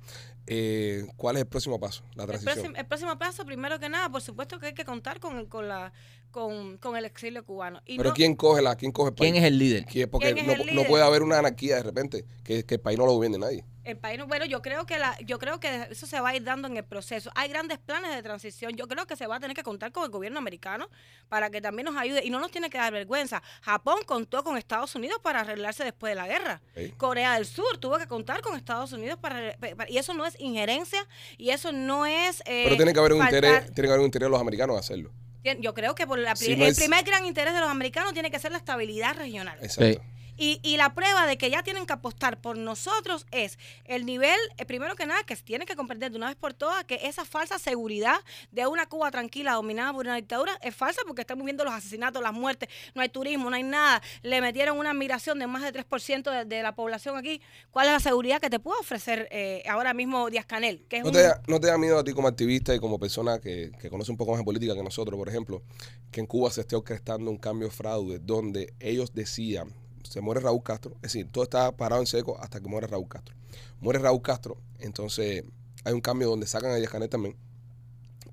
Eh, ¿Cuál es el próximo paso? La El transición. próximo, el próximo paso, primero que nada, por supuesto que hay que contar con el, con la, con, con el exilio cubano. Y Pero no- ¿quién coge la, quién coge el país? ¿Quién es el líder? ¿Quién- Porque ¿Quién es no, el no líder? puede haber una anarquía de repente, que, que el país no lo gobierne nadie. El país, no- bueno, yo creo que la, yo creo que eso se va a ir dando en el proceso. Hay grandes planes de transición. Yo creo que se va a tener que contar con el gobierno americano para que también nos ayude y no nos tiene que dar vergüenza. Japón contó con Estados Unidos para arreglarse después de la guerra. Sí. Corea del Sur tuvo que contar con Estados Unidos para, para- y eso no es injerencia y eso no es. eh, Pero tiene que haber un faltar- interés, tiene que haber un interés de los americanos de hacerlo. Yo creo que por la el es- primer gran interés de los americanos tiene que ser la estabilidad regional. Exacto. Y, y la prueba de que ya tienen que apostar por nosotros es el nivel, eh, primero que nada, que se tiene que comprender de una vez por todas que esa falsa seguridad de una Cuba tranquila dominada por una dictadura es falsa porque estamos viendo los asesinatos, las muertes, no hay turismo, no hay nada. Le metieron una migración de más de 3% de, de la población aquí. ¿Cuál es la seguridad que te puede ofrecer eh, ahora mismo Díaz Canel? Que es ¿No un- te, da, ¿No te da miedo a ti como activista y como persona que, que conoce un poco más de política que nosotros, por ejemplo, que en Cuba se esté orquestando un cambio fraude donde ellos decían, se muere Raúl Castro, es decir, todo está parado en seco hasta que muere Raúl Castro. Muere Raúl Castro, entonces hay un cambio donde sacan a Canel también,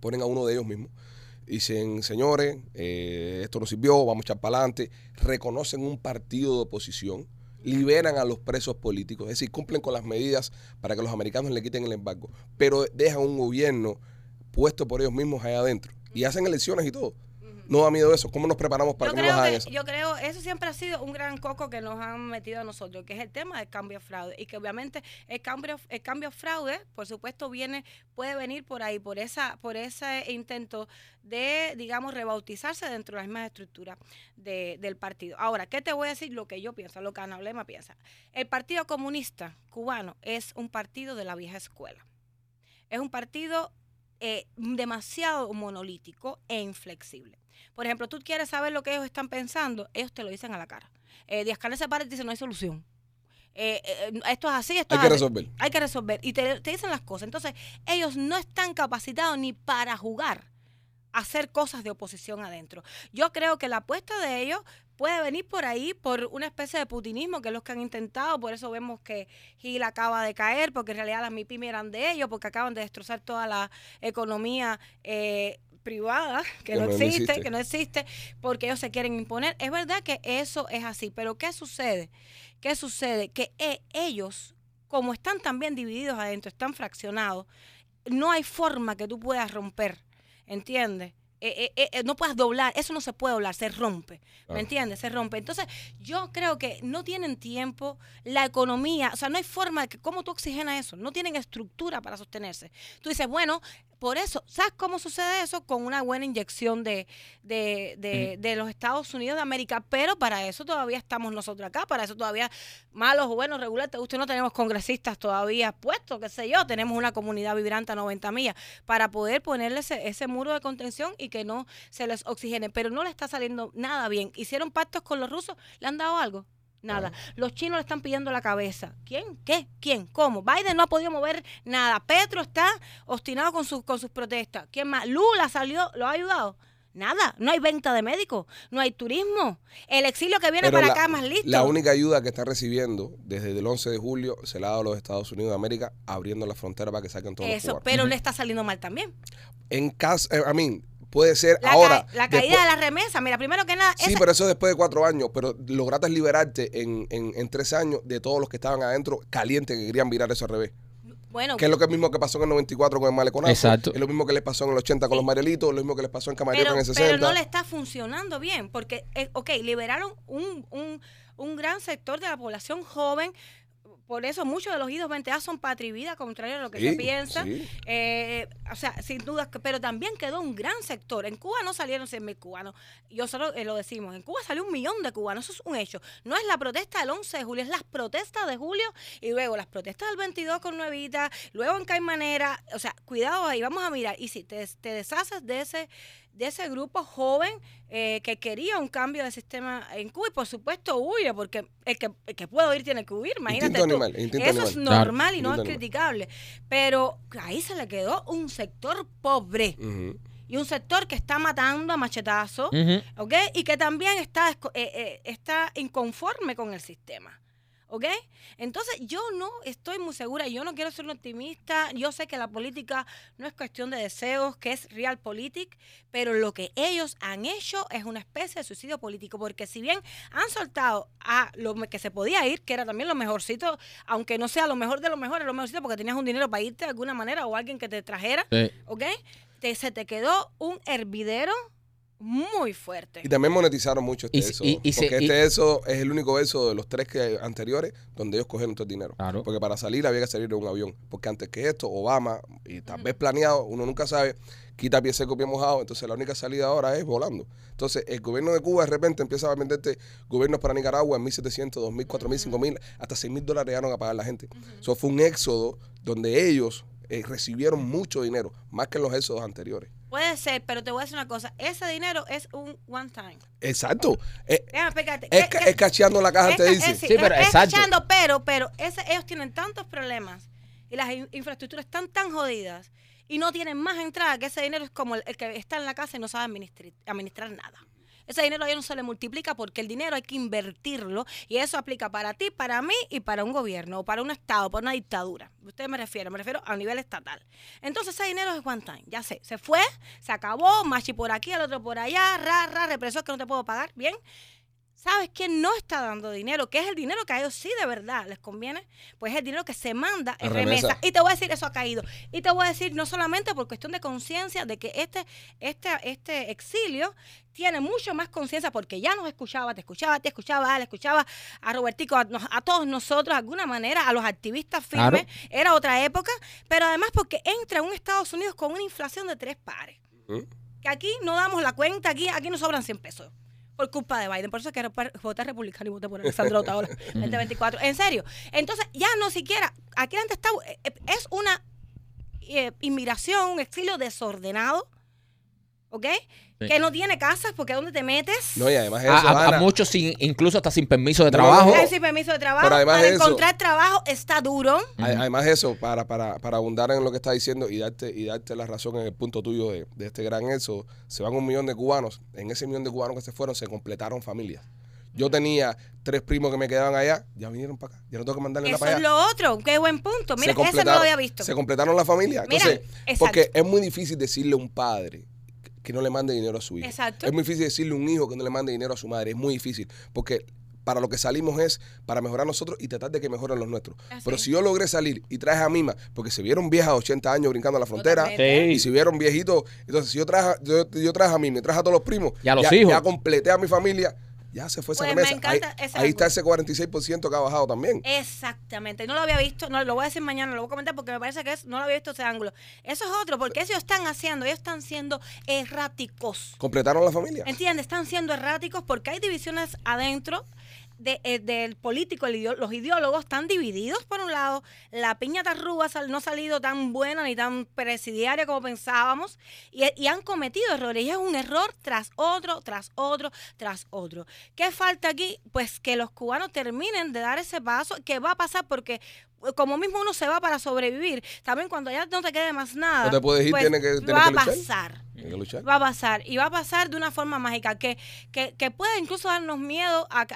ponen a uno de ellos mismos, dicen, señores, eh, esto no sirvió, vamos a echar para adelante, reconocen un partido de oposición, liberan a los presos políticos, es decir, cumplen con las medidas para que los americanos le quiten el embargo, pero dejan un gobierno puesto por ellos mismos allá adentro y hacen elecciones y todo. No da miedo eso. ¿Cómo nos preparamos para yo que no nos hagan que, eso? yo creo, eso siempre ha sido un gran coco que nos han metido a nosotros, que es el tema del cambio fraude. Y que obviamente el cambio, el cambio fraude, por supuesto, viene, puede venir por ahí, por esa, por ese intento de, digamos, rebautizarse dentro de las mismas estructuras de- del partido. Ahora, ¿qué te voy a decir? Lo que yo pienso, lo que Ana Blema piensa. El Partido Comunista Cubano es un partido de la vieja escuela. Es un partido eh, demasiado monolítico e inflexible. Por ejemplo, tú quieres saber lo que ellos están pensando, ellos te lo dicen a la cara. Eh, Díaz Canel se para y te dice, no hay solución. Eh, eh, esto es así, esto Hay es que así. resolver. Hay que resolver. Y te, te dicen las cosas. Entonces, ellos no están capacitados ni para jugar hacer cosas de oposición adentro. Yo creo que la apuesta de ellos puede venir por ahí, por una especie de putinismo, que es lo que han intentado. Por eso vemos que Gil acaba de caer, porque en realidad las MIPIM eran de ellos, porque acaban de destrozar toda la economía eh, privada, que, Que no, existe. que no existe, porque ellos se quieren imponer. Es verdad que eso es así, pero ¿qué sucede? ¿Qué sucede? Que eh, ellos, como están también divididos adentro, están fraccionados, no hay forma que tú puedas romper, ¿entiendes? Eh, eh, eh, no puedas doblar, eso no se puede doblar, se rompe. ¿me entiendes? Se rompe. Entonces, yo creo que no tienen tiempo, la economía, o sea, no hay forma de que, ¿cómo tú oxigenas eso? No tienen estructura para sostenerse. Tú dices, bueno, por eso, ¿sabes cómo sucede eso? Con una buena inyección de, de, de, de los Estados Unidos de América, pero para eso todavía estamos nosotros acá, para eso todavía, malos o buenos, regulares, te guste no tenemos congresistas todavía puestos, qué sé yo, tenemos una comunidad vibrante a 90 millas, para poder ponerle ese, ese muro de contención y que no se les oxigene, pero no le está saliendo nada bien. Hicieron pactos con los rusos, ¿le han dado algo? Nada. Los chinos le están pidiendo la cabeza. ¿Quién? ¿Qué? ¿Quién? ¿Cómo? Biden no ha podido mover nada. Petro está obstinado con sus, con sus protestas. ¿Quién más? Lula salió, ¿lo ha ayudado? Nada. No hay venta de médicos. No hay turismo. El exilio que viene Pero para la- acá es más listo. La única ayuda que está recibiendo desde el 11 de julio se la ha dado a los Estados Unidos de América abriendo la frontera para que saquen todos los Eso, cubanos. pero le está saliendo mal también. En caso, eh, a mí, puede ser La, ahora. ca- la caída después- de la remesa. Mira, primero que nada, Sí, esa- pero eso después de cuatro años, pero lograste liberarte en, en, en tres años de todos los que estaban adentro calientes que querían virar eso al revés. bueno, Que es lo que mismo que pasó en el 94 con el maleconazo. Exacto. Es lo mismo que les pasó en el 80 con Sí. los Marielitos, lo mismo que les pasó en Camarillo pero, en el pero 60. no le está funcionando bien, porque, eh, ok, liberaron un, un, un gran sector de la población joven por eso muchos de los idos 20A son vida, contrario a lo que Sí, se piensa. sí. Eh, o sea, sin duda, pero también quedó un gran sector. En Cuba no salieron 100 mil cubanos. Y nosotros eh, lo decimos. En Cuba salió un millón de cubanos. Eso es un hecho. No es la protesta del 11 de julio, es las protestas de julio y luego las protestas del 22 con Nuevita, luego en Caimanera. O sea, cuidado ahí, vamos a mirar. Y si te, te deshaces de ese de ese grupo joven eh, que quería un cambio de sistema en Cuba y por supuesto huye porque el que, el que puede huir tiene que huir, imagínate tú. animal, Eso es normal y no Instinto es animal. criticable. Pero ahí se le quedó un sector pobre y un sector que está matando a machetazo. ¿ok? Y que también está, esco- eh, eh, está inconforme con el sistema. ¿Ok? Entonces yo no estoy muy segura, yo no quiero ser un optimista, yo sé que la política no es cuestión de deseos, que es realpolitik, pero lo que ellos han hecho es una especie de suicidio político, porque si bien han soltado a lo que se podía ir, que era también lo mejorcito, aunque no sea lo mejor de lo mejor, era lo mejorcito porque tenías un dinero para irte de alguna manera o alguien que te trajera, Sí. ¿ok? Te, se te quedó un hervidero muy fuerte. Y también monetizaron mucho este Y si- eso. y- y se- porque y- este eso es el único eso de los tres que anteriores donde ellos cogieron todo el dinero. Claro. Porque para salir había que salir de un avión. Porque antes que esto, Obama, y tal vez planeado, uno nunca sabe, quita pie seco, pie mojado. Entonces la única salida ahora es volando. Entonces el gobierno de Cuba de repente empieza a venderte gobiernos para Nicaragua en 1.700, 2.000, 4.000, 5.000, hasta 6.000 dólares llegaron a pagar la gente. Eso fue un éxodo donde ellos eh, recibieron mucho dinero, más que en los éxodos anteriores. Puede ser, pero te voy a decir una cosa. Ese dinero es un one time. Exacto. Eh, Déjame explicarte. es, ¿Qué- ca- es cacheando la caja, es te dice. es- Sí, pero es exacto. cachando, pero, pero ese, ellos tienen tantos problemas y las in- infraestructuras están tan jodidas y no tienen más entrada que ese dinero es como el, el que está en la casa y no sabe administrar, administrar nada. Ese dinero a ellos no se le multiplica porque el dinero hay que invertirlo y eso aplica para ti, para mí y para un gobierno o para un estado, para una dictadura. Usted me refiere, me refiero a nivel estatal. Entonces ese dinero es one time, ya sé, se fue, se acabó, machi por aquí, el otro por allá, ra, ra, represor que no te puedo pagar, bien. ¿Sabes quién no está dando dinero? Que es el dinero que a ellos sí de verdad les conviene. Pues es el dinero que se manda en remesa. remesa. Y te voy a decir, eso ha caído. Y te voy a decir, no solamente por cuestión de conciencia, de que este, este, este exilio tiene mucho más conciencia porque ya nos escuchaba, te escuchaba, te escuchaba, le escuchaba a Robertico, a, a todos nosotros, de alguna manera, a los activistas Claro. firmes. Era otra época, pero además porque entra un Estados Unidos con una inflación de tres pares que aquí no damos la cuenta, aquí, aquí nos sobran 100 pesos. Por culpa de Biden. Por eso es que voté republicano y voté por Alexandra ahora, [LAUGHS] 2024. En serio. Entonces, ya no siquiera. Aquí gente está. eh, Es una eh, inmigración, un exilio desordenado. ¿Ok? Sí. Que no tiene casas porque ¿dónde te metes? No, y además A, eso, a- muchos sin, incluso hasta sin permiso de No, no, trabajo. no. Sin permiso de trabajo. Pero además Para de eso- encontrar trabajo está duro. a- además eso, para, para, para abundar en lo que está diciendo y darte, y darte la razón en el punto tuyo de, de este gran eso, se van un millón de cubanos. En ese millón de cubanos que se fueron, se completaron familias. Yo tenía tres primos que me quedaban allá, ya vinieron para acá. Ya no tengo que mandarle nada Eso para es allá. lo otro. Qué buen punto. Mira, Se ese no lo había visto. Se completaron la familia. Mira, Entonces, exacto. porque es muy difícil decirle a un padre que no le mande dinero a su hijo. Exacto. Es muy difícil decirle a un hijo que no le mande dinero a su madre. Es muy difícil. Porque para lo que salimos es para mejorar nosotros y tratar de que mejoren los nuestros. Así Pero si yo logré salir y traje a Mima, porque se vieron viejas de 80 años brincando a la frontera, Totalmente. y si vieron viejitos, entonces si yo traje, yo, yo traje a Mima y traje a todos los primos, Y a los ya, hijos. ya completé a mi familia, ya se fue esa Pues me remesa. Ahí, encanta ese ahí está ese 46% que ha bajado también. Exactamente, no lo había visto, no lo voy a decir mañana, lo voy a comentar porque me parece que es, no lo había visto ese ángulo. Eso es otro, porque ellos están haciendo, ellos están siendo erráticos. Completaron la familia. ¿Entiendes? Están siendo erráticos porque hay divisiones adentro de, eh, del político, los ideólogos están divididos por un lado, la piña tarruga sal- no ha salido tan buena ni tan presidiaria como pensábamos y, y han cometido errores y es un error tras otro, tras otro, tras otro. ¿Qué falta aquí? Pues que los cubanos terminen de dar ese paso, que va a pasar porque como mismo uno se va para sobrevivir, también cuando ya no te quede más nada, No te puedes ir, pues, tienes que- va que a pasar va a pasar y va a pasar de una forma mágica que, que, que puede incluso darnos miedo a, a-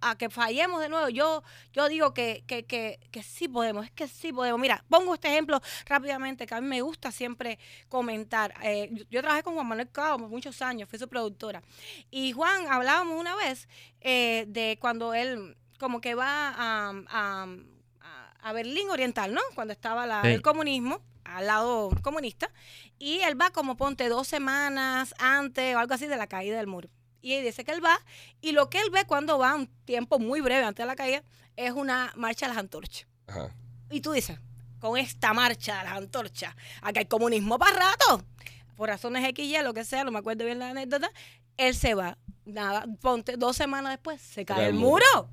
a- a que fallemos de nuevo. Yo, yo digo que, que, que, que sí podemos, es que sí podemos. Mira, pongo este ejemplo rápidamente que a mí me gusta siempre comentar. Eh, yo, yo trabajé con Juan Manuel Cabo por muchos años, fui su productora. Y Juan, hablábamos una vez eh, de cuando él como que va a, a- a Berlín Oriental, ¿no? Cuando estaba la- Sí. el comunismo al lado comunista y él va como ponte dos semanas antes o algo así de la caída del muro. Y él dice que él va y lo que él ve cuando va un tiempo muy breve antes de la caída es una marcha a las antorchas. Ajá. Y tú dices, con esta marcha de las antorchas, acá hay comunismo para rato. Por razones X, Y, lo que sea, no me acuerdo bien la anécdota. Él se va. Nada, ponte dos semanas después, se cae el muro.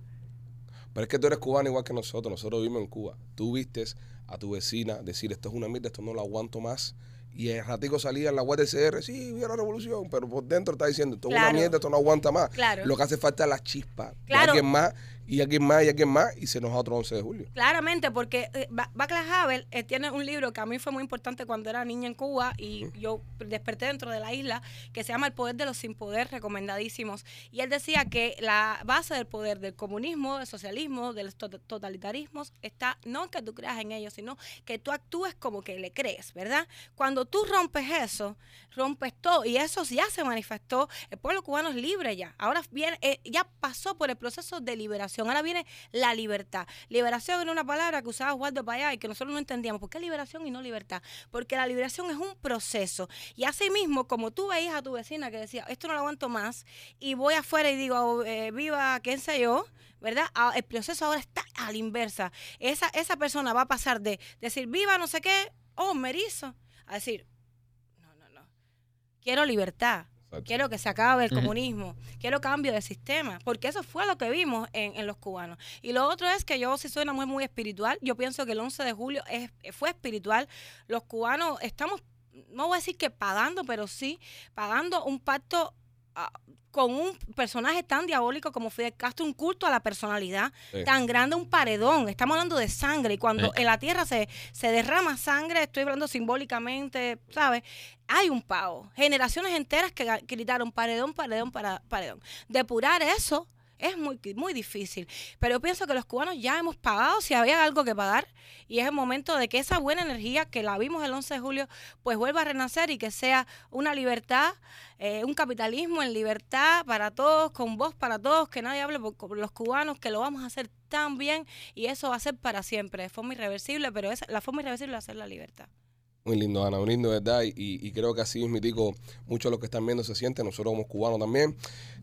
Pero es que tú eres cubano igual que nosotros. Nosotros vivimos en Cuba. Tú vistes a tu vecina decir esto es una mierda, esto no lo aguanto más. Y el ratico salía en la web de CR, sí, viva la revolución, pero por dentro está diciendo esto es una mierda, esto no aguanta más. Claro. Lo que hace falta es la chispa. Claro. alguien más, y alguien más, y alguien más, y se nos va otro 11 de julio. Claramente, porque eh, Ba- Václav Havel eh, tiene un libro que a mí fue muy importante cuando era niña en Cuba y yo desperté dentro de la isla, que se llama El poder de los sin poder, recomendadísimos. Y él decía que la base del poder del comunismo, del socialismo, de los to- totalitarismos, está no en que tú creas en ellos, sino que tú actúes como que le crees, ¿verdad? Cuando tú rompes eso, rompes todo. Y eso ya se manifestó. El pueblo cubano es libre ya. Ahora viene, eh, ya pasó por el proceso de liberación. Ahora viene la libertad. Liberación era una palabra que usaba Waldo Payá y que nosotros no entendíamos. ¿Por qué liberación y no libertad? Porque la liberación es un proceso. Y así mismo, como tú veías a tu vecina que decía, esto no lo aguanto más, y voy afuera y digo, eh, viva, quién sé yo, ¿verdad? Ah, El proceso ahora está a la inversa. Esa, esa persona va a pasar de decir, viva no sé qué, oh, merizo, a decir, no, no, no. Quiero libertad. Exacto. Quiero que se acabe el comunismo. Quiero cambio de sistema. Porque eso fue lo que vimos en, en los cubanos. Y lo otro es que yo sí soy una mujer muy espiritual. Yo pienso que el 11 de julio es, fue espiritual. Los cubanos estamos, no voy a decir que pagando, pero sí pagando un pacto con un personaje tan diabólico como Fidel Castro, un culto a la personalidad Sí. tan grande, un paredón. Estamos hablando de sangre. Y cuando Sí. en la tierra se, se derrama sangre, estoy hablando simbólicamente, ¿sabes? Hay un pago. Generaciones enteras que gritaron paredón, paredón, para, paredón. Depurar eso es muy, muy difícil. Pero yo pienso que los cubanos ya hemos pagado si había algo que pagar. Y es el momento de que esa buena energía que la vimos el 11 de julio, pues vuelva a renacer y que sea una libertad, eh, un capitalismo en libertad para todos, con voz para todos, que nadie hable por, los cubanos, que lo vamos a hacer tan bien y eso va a ser para siempre, de forma irreversible, pero esa- la forma irreversible va a ser la libertad. Muy lindo, Ana, muy lindo, ¿verdad? Y, y creo que así mismitico, muchos de los que están viendo se sienten, nosotros como cubanos también.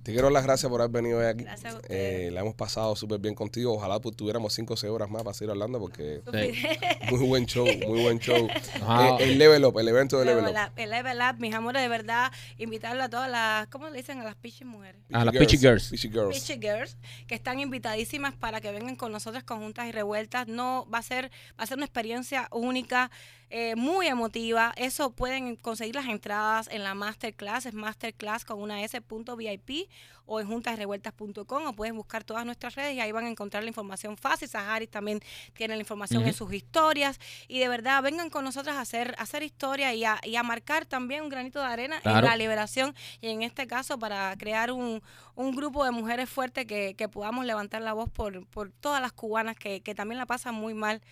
Te quiero dar las gracias por haber venido hoy aquí. Gracias a ustedes. Eh, la hemos pasado súper bien contigo. Ojalá pues, tuviéramos 5 o 6 horas más para seguir hablando porque Sí. muy buen show, muy buen show. Ah. [LAUGHS] Eh, el Level Up, el evento de Level Up. Up, el Level Up, mis amores, de verdad, invitarla a todas las, ¿cómo le dicen? A las pichis mujeres. A las Peachy Girls. Peachy Girls. Pitchy Girls, que están invitadísimas para que vengan con nosotras con juntas y revueltas. No va a ser, va a ser una experiencia única, eh, muy emotiva. Eso pueden conseguir las entradas en la masterclass, es masterclass con una s.vip o en juntasrevueltas.com o pueden buscar todas nuestras redes y ahí van a encontrar la información fácil. Saharis también tiene la información en sus historias y de verdad vengan con nosotras a hacer, a hacer historia y a, y a marcar también un granito de arena en la liberación y en este caso para crear un, un grupo de mujeres fuertes que, que podamos levantar la voz por, por todas las cubanas que, que también la pasan muy mal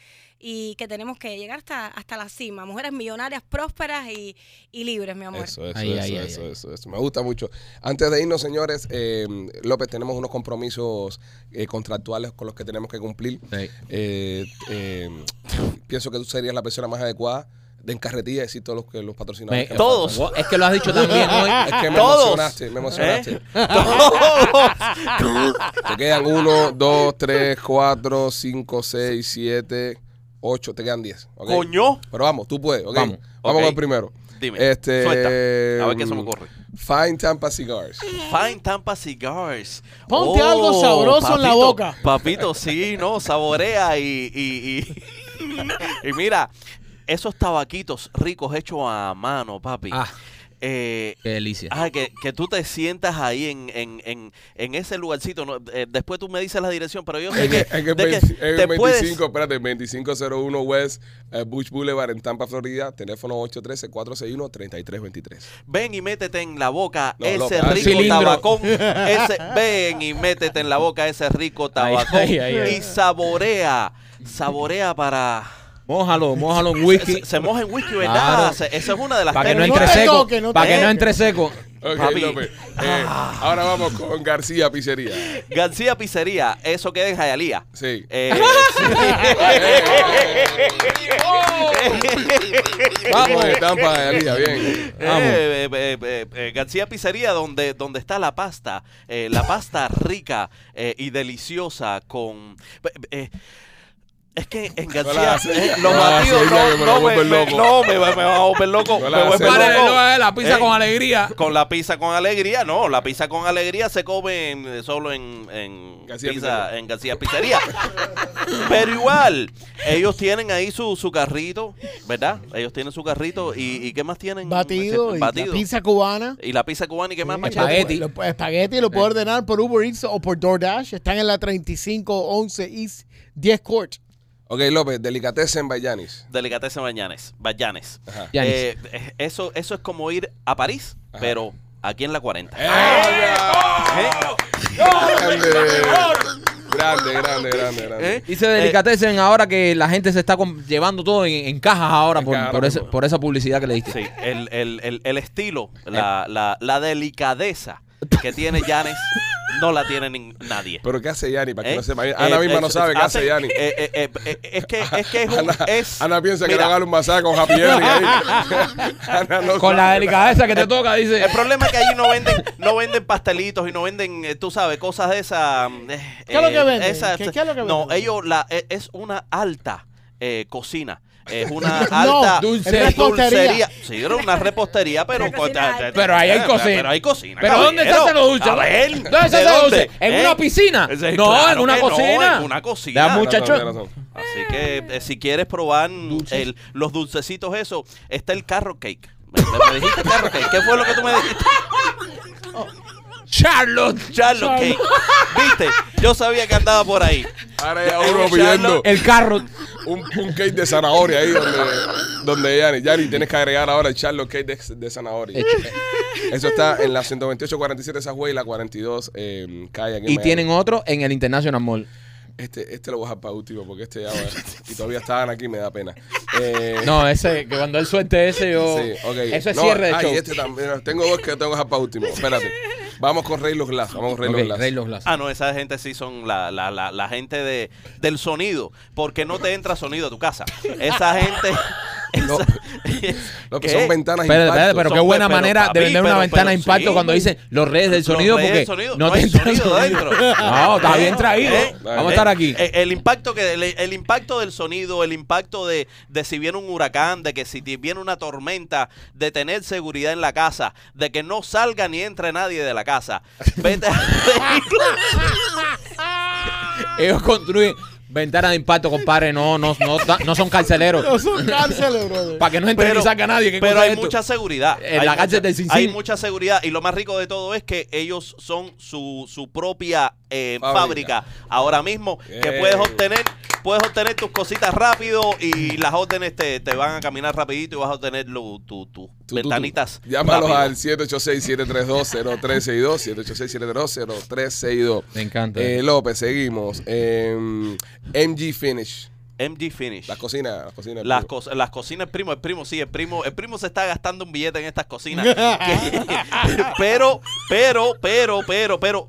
y que tenemos que llegar hasta, hasta la cima. Mujeres millonarias, prósperas y, y libres, mi amor. Eso, eso, eso, ahí, eso, ahí, eso, eso. Me gusta mucho. Antes de irnos, señores, eh, López, tenemos unos compromisos eh, contractuales con los que tenemos que cumplir. Sí. Eh, eh, pienso que tú serías la persona más adecuada de encarretilla decir todos los, que, los patrocinadores. Me- que nos Todos. Es que lo has dicho también hoy. Es que me Todos. emocionaste, me emocionaste. ¿Eh? [LAUGHS] Te quedan 1, 2, 3, 4, 5, 6, 7, 8. Te quedan 10. ¿ok? Coño. Pero vamos, tú puedes. ¿ok? Vamos. Vamos con el primero. Dime. Este, Suelta. A ver qué se me ocurre. Fine Tampa Cigars. Fine Tampa Cigars. Ponte algo sabroso en la papito, boca. Papito, sí, no, saborea y, y, y, [LAUGHS] y mira, esos tabaquitos ricos hechos a mano, papi. Ah, Eh, qué delicia. ah, que, que tú te sientas ahí en, en, en, en ese lugarcito. ¿no? Eh, después tú me dices la dirección, pero yo sé En que, en el de que 20 en el te 25, puedes... espérate, 2501 West eh, Bush Boulevard en Tampa, Florida. Teléfono 813-461-3323. Ven y métete en la boca No, ese loca. rico Cilindro. tabacón. [LAUGHS] Ese, ven y métete en la boca ese rico tabacón. ay, ay, ay. Y saborea. Saborea para. Mójalo, mójalo en Se, whisky. se moja en whisky, ¿verdad? Claro. Se- esa es una de las Para que no técnicas. entre te seco. no te Para que no entre seco. Ok, Papi. López. Eh, ahora vamos con García Pizzería. García Pizzería, eso queda en Jayalía. Sí. Eh, [LAUGHS] Vamos de Tampa de Alía, bien. Vamos. Eh, eh, eh, eh, eh, García Pizzería, donde, donde está la pasta, eh, la pasta rica eh, y deliciosa con... eh, eh, Es que en García, eh, los batidos no, me no, me, no, me, va- me va a volver loco. No me. Vale, loco. eh, la pizza Eh, con alegría. Con la pizza con alegría, no, la pizza con alegría se come en- solo en, en García pizza, Pizzería. en García Pizzería. Pero igual, ellos tienen ahí su, su carrito, ¿verdad? Ellos tienen su carrito y, y ¿qué más tienen? Batido y Batido. la pizza cubana. Y la pizza cubana y qué más, Sí? Espagueti. Lo, lo- espagueti lo puedo ordenar por Uber Eats o por DoorDash. Están en la 3511 East 10 Court. Ok, López, delicatessen by Yanis. Delicatessen Bayanes. Bayanes. Eh, eh, eso, eso es como ir a París, Ajá. pero aquí en la 40. ¡Eh! Grande, grande, grande, grande. ¿Eh? Dice Delicatessen ahora que la gente se está llevando todo en, en cajas ahora En por, cajas, por, ese- por- por esa publicidad que le diste. Sí, el, el, el, el estilo, la, la, la delicadeza que tiene Janes no la tiene nin- nadie. Pero ¿qué hace Yanni? Para que ¿Eh? no sepa. Ana Eh, misma eh, no sabe qué hace Yanni. eh, eh, eh, eh, es que es que es un Ana, es Ana piensa que le mira, hagan un masaje con Happy. [LAUGHS] Ana no Con la delicadeza que te toca, dice. el problema es que allí no venden no venden pastelitos y no venden eh, tú sabes cosas de esa eh, ¿Qué es lo que venden? esa- ¿Qué- qué es lo que no venden? ellos la eh, es una alta eh, cocina es [LAUGHS] una No, alta dulce- dulcería sí era una repostería pero. Pero ahí hay cocina. pero hay cocina ¿Pero dónde se caballero. hacen los dulces? a ver ¿Dónde se ¿de hacen los dónde? dulces? ¿En ¿Eh? una piscina? Ese- No, claro en una no, cocina. en una cocina mucho- Tiene muchacho. razón, tiene razón. Así que eh, si quieres probar el- los dulcecitos eso, está el carrot cake. Me, dijiste carrot cake. ¿Qué fue lo que tú me dijiste? [LAUGHS] Charlotte. Charlotte cake. ¿Viste? Yo sabía que andaba por ahí. Ahora ya uno pidiendo Charlotte. El carro. un, un cake de zanahoria ahí donde, donde Yanni. Yanni, tienes que agregar ahora el Charlotte cake de, de zanahoria. Eso está en la 128-47 esa y la 42 eh, calle aquí en Y Miami. tienen otro en el International Mall. Este, este lo voy a dejar para último porque este ya va. Y todavía estaban aquí, me da pena. [LAUGHS] Eh, No, ese, que cuando él suelte ese, yo. Sí, ok. Eso es No, cierre de ah, show. y este también. Tengo dos que tengo que dejar para último. Espérate. Vamos con Rey Los Glass. Vamos con Rey Ok, Los Glass. Rey Los Glass. Ah, no, esa gente sí son la, la, la, la gente de, del sonido. Porque no te entra sonido a tu casa. Esa gente. [LAUGHS] No, Lo que ¿Qué? son ventanas Espérate, impacto. pero qué buena pero, manera papi, de vender una pero- ventana pero de impacto sí. cuando dicen los reyes del sonido porque del sonido. no, No hay sonido dentro. No, está ¿Eh? bien traído. ¿Eh? Vamos a estar aquí. Eh, El, impacto que el, el impacto del sonido, el impacto de, de si viene un huracán, de que si viene una tormenta, de tener seguridad en la casa, de que no salga ni entre nadie de la casa. Vete a- [LAUGHS] Ellos construyen ventanas de impacto, compadre. No, no, no, no son carceleros. No son cárceles, brother. Para que no entre Pero- ni salga nadie. ¿Qué Pero hay esto? mucha seguridad. En Hay la cárcel mucha- del. Hay mucha seguridad. Y lo más rico de todo es que ellos son su, su propia eh, Fábrica. fábrica. ahora mismo. Que Bien. puedes obtener puedes obtener tus cositas rápido y las órdenes te, te van a caminar rapidito y vas a obtener lo- tu- tus Tú, tú, tú. ventanitas. Llámalos rápido. al 786-732-0362. 786-732-0362. Me encanta. Eh, López, seguimos. Em, MG Finish. MG Finish. Las cocinas. Las cocinas. Las, co- las cocinas, el primo, el primo, sí, el primo, el primo se está gastando un billete en estas cocinas. [LAUGHS] Que- [LAUGHS] pero, pero, pero, pero, pero,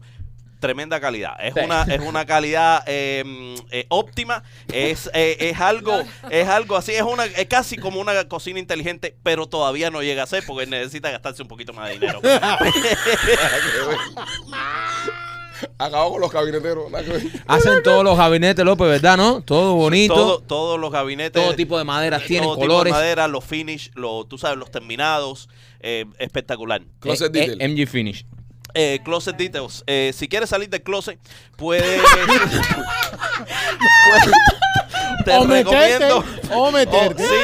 tremenda calidad. Es Sí. una, es una calidad eh, eh, óptima. Es, eh, es algo, es algo así, es una, es casi como una cocina inteligente, pero todavía no llega a ser porque necesita gastarse un poquito más de dinero. [LAUGHS] Acabó con los gabineteros. Hacen todos los gabinetes, López, ¿verdad? ¿No? Todo bonito. Todo- Todo, todos los gabinetes. tipo de maderas tienen todo tipo de colores. madera, los finish, los, tú sabes, los terminados, eh, espectacular. Closet Eh, eh. MG Finish. Eh, closet details. Eh, si quieres salir del closet, puedes. [LAUGHS] te o meterte, recomiendo. o meterte. Oh, sí,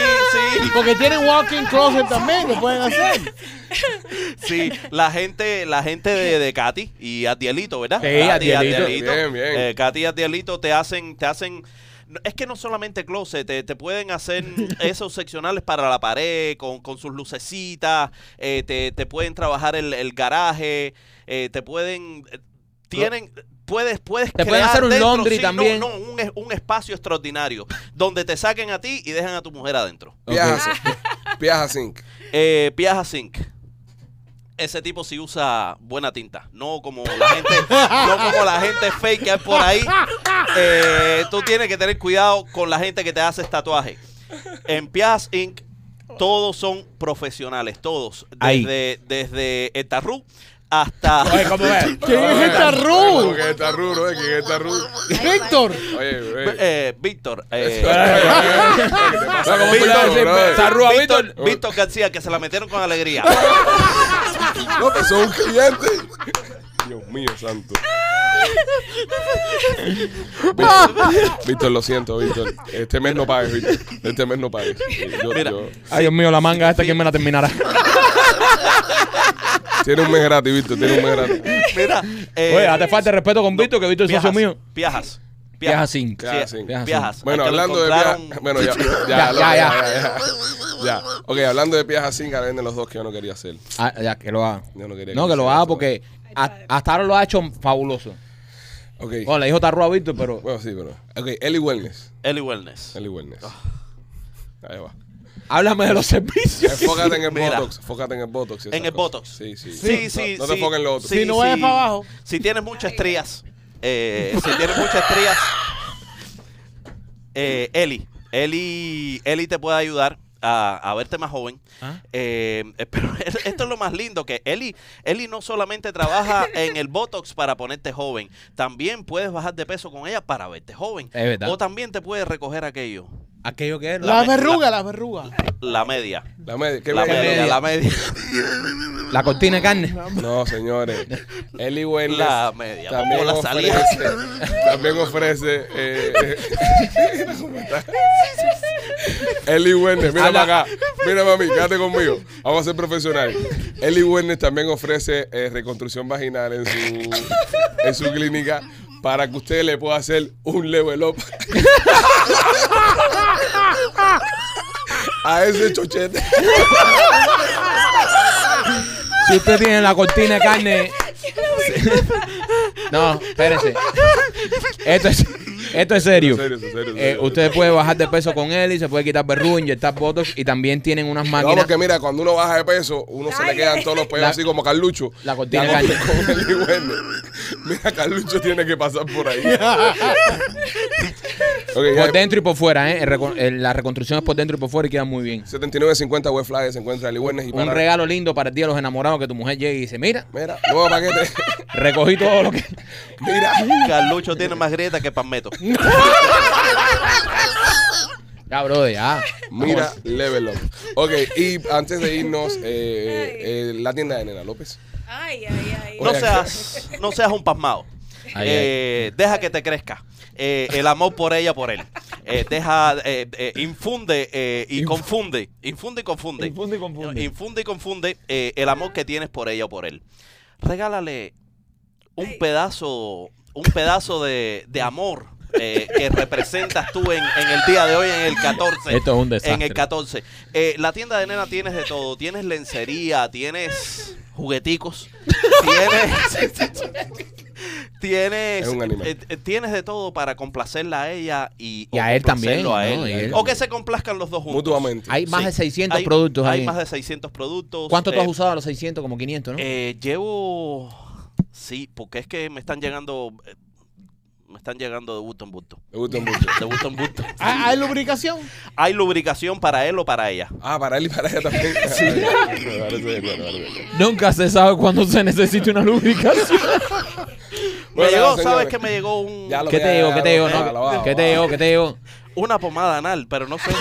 sí, Porque tienen walking closet también, que pueden hacer. sí. La gente, la gente de, de Katy y Atielito, ¿verdad? Sí, Katy y Atielito. Bien, bien. Eh, Katy y Atielito te hacen, te hacen. Es que no solamente closet, te, te pueden hacer [LAUGHS] esos seccionales para la pared, con, con sus lucecitas, eh, te, te pueden trabajar el, el garaje, eh, te pueden... eh, Tienen... Puedes, puedes Te pueden crear hacer un dentro, laundry sí, también. No, no, un, es- un espacio extraordinario donde te saquen a ti y dejan a tu mujer adentro. Piaja Piaja Zinc. Eh, Piaja Zinc. Ese tipo sí usa buena tinta, no como la gente, no como la gente fake que hay por ahí. Eh, tú tienes que tener cuidado con la gente que te hace tatuaje. En Piajas Inc. todos son profesionales, todos, Ahí. desde desde el tarrú hasta Oye, ¿cómo ves? [LAUGHS] ¿Quién es es el tarrudo, eh? ¿Quién es el tarrudo? Víctor. Oye, eh. Eh, Víctor. eh, ¿Qué te pasa ¿cómo contigo, puedes decir, brother? Sarrúa, Víctor, Víctor? Víctor García, que se la metieron con alegría. [LAUGHS] No, que son un cliente. Dios mío, santo. Víctor, Víctor, lo siento, Víctor. Este mes no pagues, Víctor. Este mes no pagues. Yo- Mira. yo- Ay, Dios mío, la manga esta, ¿quién me la terminará? tiene un mes gratis, Víctor. Tiene un mes gratis. Mira. eh, Oye, hazte falta de respeto con Víctor, que Víctor es socio Piajas, mío. Piajas. Viaja sin. Viaja Sí, sin. Viaja. Bueno, hablando de piajas. Bueno, ya. Ya, Ya, ya. Ok, hablando de piajas sin, ahora vienen los dos que yo no quería hacer. Ah, ya, que lo haga. Yo no quería No, que lo haga porque a- hasta ahora lo ha hecho fabuloso. Ok. Bueno, le dijo Tarrua a Víctor, pero Bueno, sí, pero. Ok, Eli Wellness. Eli Wellness. Eli Wellness. Ah. Ahí va. háblame de los servicios. Enfócate en el [LAUGHS] Mira. Botox. Enfócate en el Botox. En el cosas. Botox. Sí, sí. Sí, sí, No, no te sí. enfoques en lo otro. Sí, Si no vayas sí. para abajo. Si tienes muchas estrías, eh, si tienes muchas estrías, eh, Eli, Eli, Eli te puede ayudar a, a verte más joven. Ah. Eh, eh, pero [LAUGHS] esto es lo más lindo, que Eli, Eli no solamente trabaja [LAUGHS] en el Botox para ponerte joven, también puedes bajar de peso con ella para verte joven. Es verdad. O también te puede recoger aquello, Aquello que es. La me- verruga, la verruga. la media. La media. ¿Qué La media? media, la media. La cortina de carne. No, señores. Eli Wellness. La media. También la salida. ofrece, [LAUGHS] también ofrece eh, eh, ¿cómo está? Eli Wellness, mira para acá, mira mami, quédate conmigo, vamos a ser profesionales. Eli Wellness también ofrece eh, reconstrucción vaginal en su, en su clínica para que usted le pueda hacer un level up a ese chochete. Si usted tiene la cortina de carne. No, espérese. Esto es, esto es serio. Eh, usted puede bajar de peso con él y se puede quitar verruga, inyectar botox y también tienen unas No, máquinas. porque mira, cuando uno baja de peso, uno se le quedan todos los pelos La- así como Carlucho. la cortina Wellness. Mira, Carlucho tiene que pasar por ahí. [LAUGHS] Por dentro y por fuera, ¿eh? El recon- el- la reconstrucción es por dentro y por fuera y queda muy bien. 79.50 web flyers se encuentra Eli Wellness y Un para- regalo lindo para el día de los enamorados que tu mujer llegue y dice, mira, Mira, nuevo paquete. [LAUGHS] recogí todo lo que... [LAUGHS] Mira. Carlucho tiene más grieta que Palmetto. [LAUGHS] Ya, brother, ya. Mira, level up. Ok, y antes de irnos, eh, eh, la tienda de Nena López. Ay, ay, ay. No Oye, seas, no seas un pasmado. Ay, Eh, Deja que te crezca. Eh, el amor por ella, por él. Eh, deja, eh, eh, infunde eh, y confunde. Infunde y confunde. Infunde y confunde. Infunde y confunde eh, el amor que tienes por ella o por él. Regálale un pedazo, un pedazo de, de amor eh, que representas tú en, en el día de hoy, en el 14. Esto es un desastre. En el 14. Eh, la tienda de nena tienes de todo. Tienes lencería, tienes jugueticos, [LAUGHS] tienes... tienes, [LAUGHS] Es un animal. eh, eh, tienes de todo para complacerla a ella y, Y a él también, a ¿no? él. Y él- O que se complazcan los dos juntos. Mutuamente. Hay más Sí. de 600 Hay- productos Hay ahí. más de 600 productos. ¿Cuánto tú Eh, has usado a los 600? Como 500, ¿no? eh, llevo... Sí, porque es que me están llegando... Me están llegando de gusto en gusto. Me gusta mucho. De gusto en gusto. [LAUGHS] ¿Hay hay lubricación? Hay lubricación para él o para ella. Ah, para él y para ella también. [LAUGHS] Sí. Me parece bien, bueno, vale, bien. Nunca se sabe cuándo se necesita una lubricación. [LAUGHS] Me Bueno, llegó, señores. ¿sabes que me llegó un, ¿Qué te digo? ya ¿Qué te va, ¿Qué te digo? ¿Qué te digo? una pomada anal, pero no sé. Ay,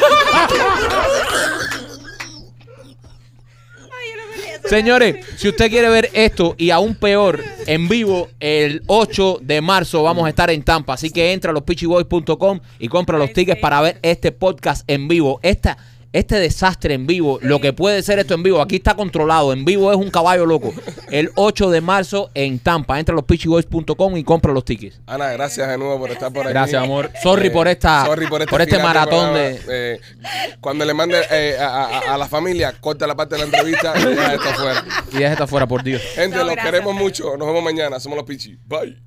yo no quería hacer Señores, si usted quiere ver esto y aún peor, en vivo, el 8 de marzo vamos a estar en Tampa. Así que entra a lospitchyboys.com y compra los tickets para ver este podcast en vivo. Esta, este desastre en vivo, lo que puede ser esto en vivo, aquí está controlado. En vivo es un caballo loco. El 8 de marzo en Tampa. Entra a lospitchyboys.com y compra los tickets. Ana, gracias de nuevo por estar por aquí. Gracias, amor. Sorry por esta- sorry por, por este final maratón de- Eh, cuando le mande eh, a, a- a la familia, corta la parte de la entrevista y deja esto afuera. Y deja esta fuera, por Dios. Gente, No, los gracias, queremos mucho. Nos vemos mañana. Somos los Pichi. Bye.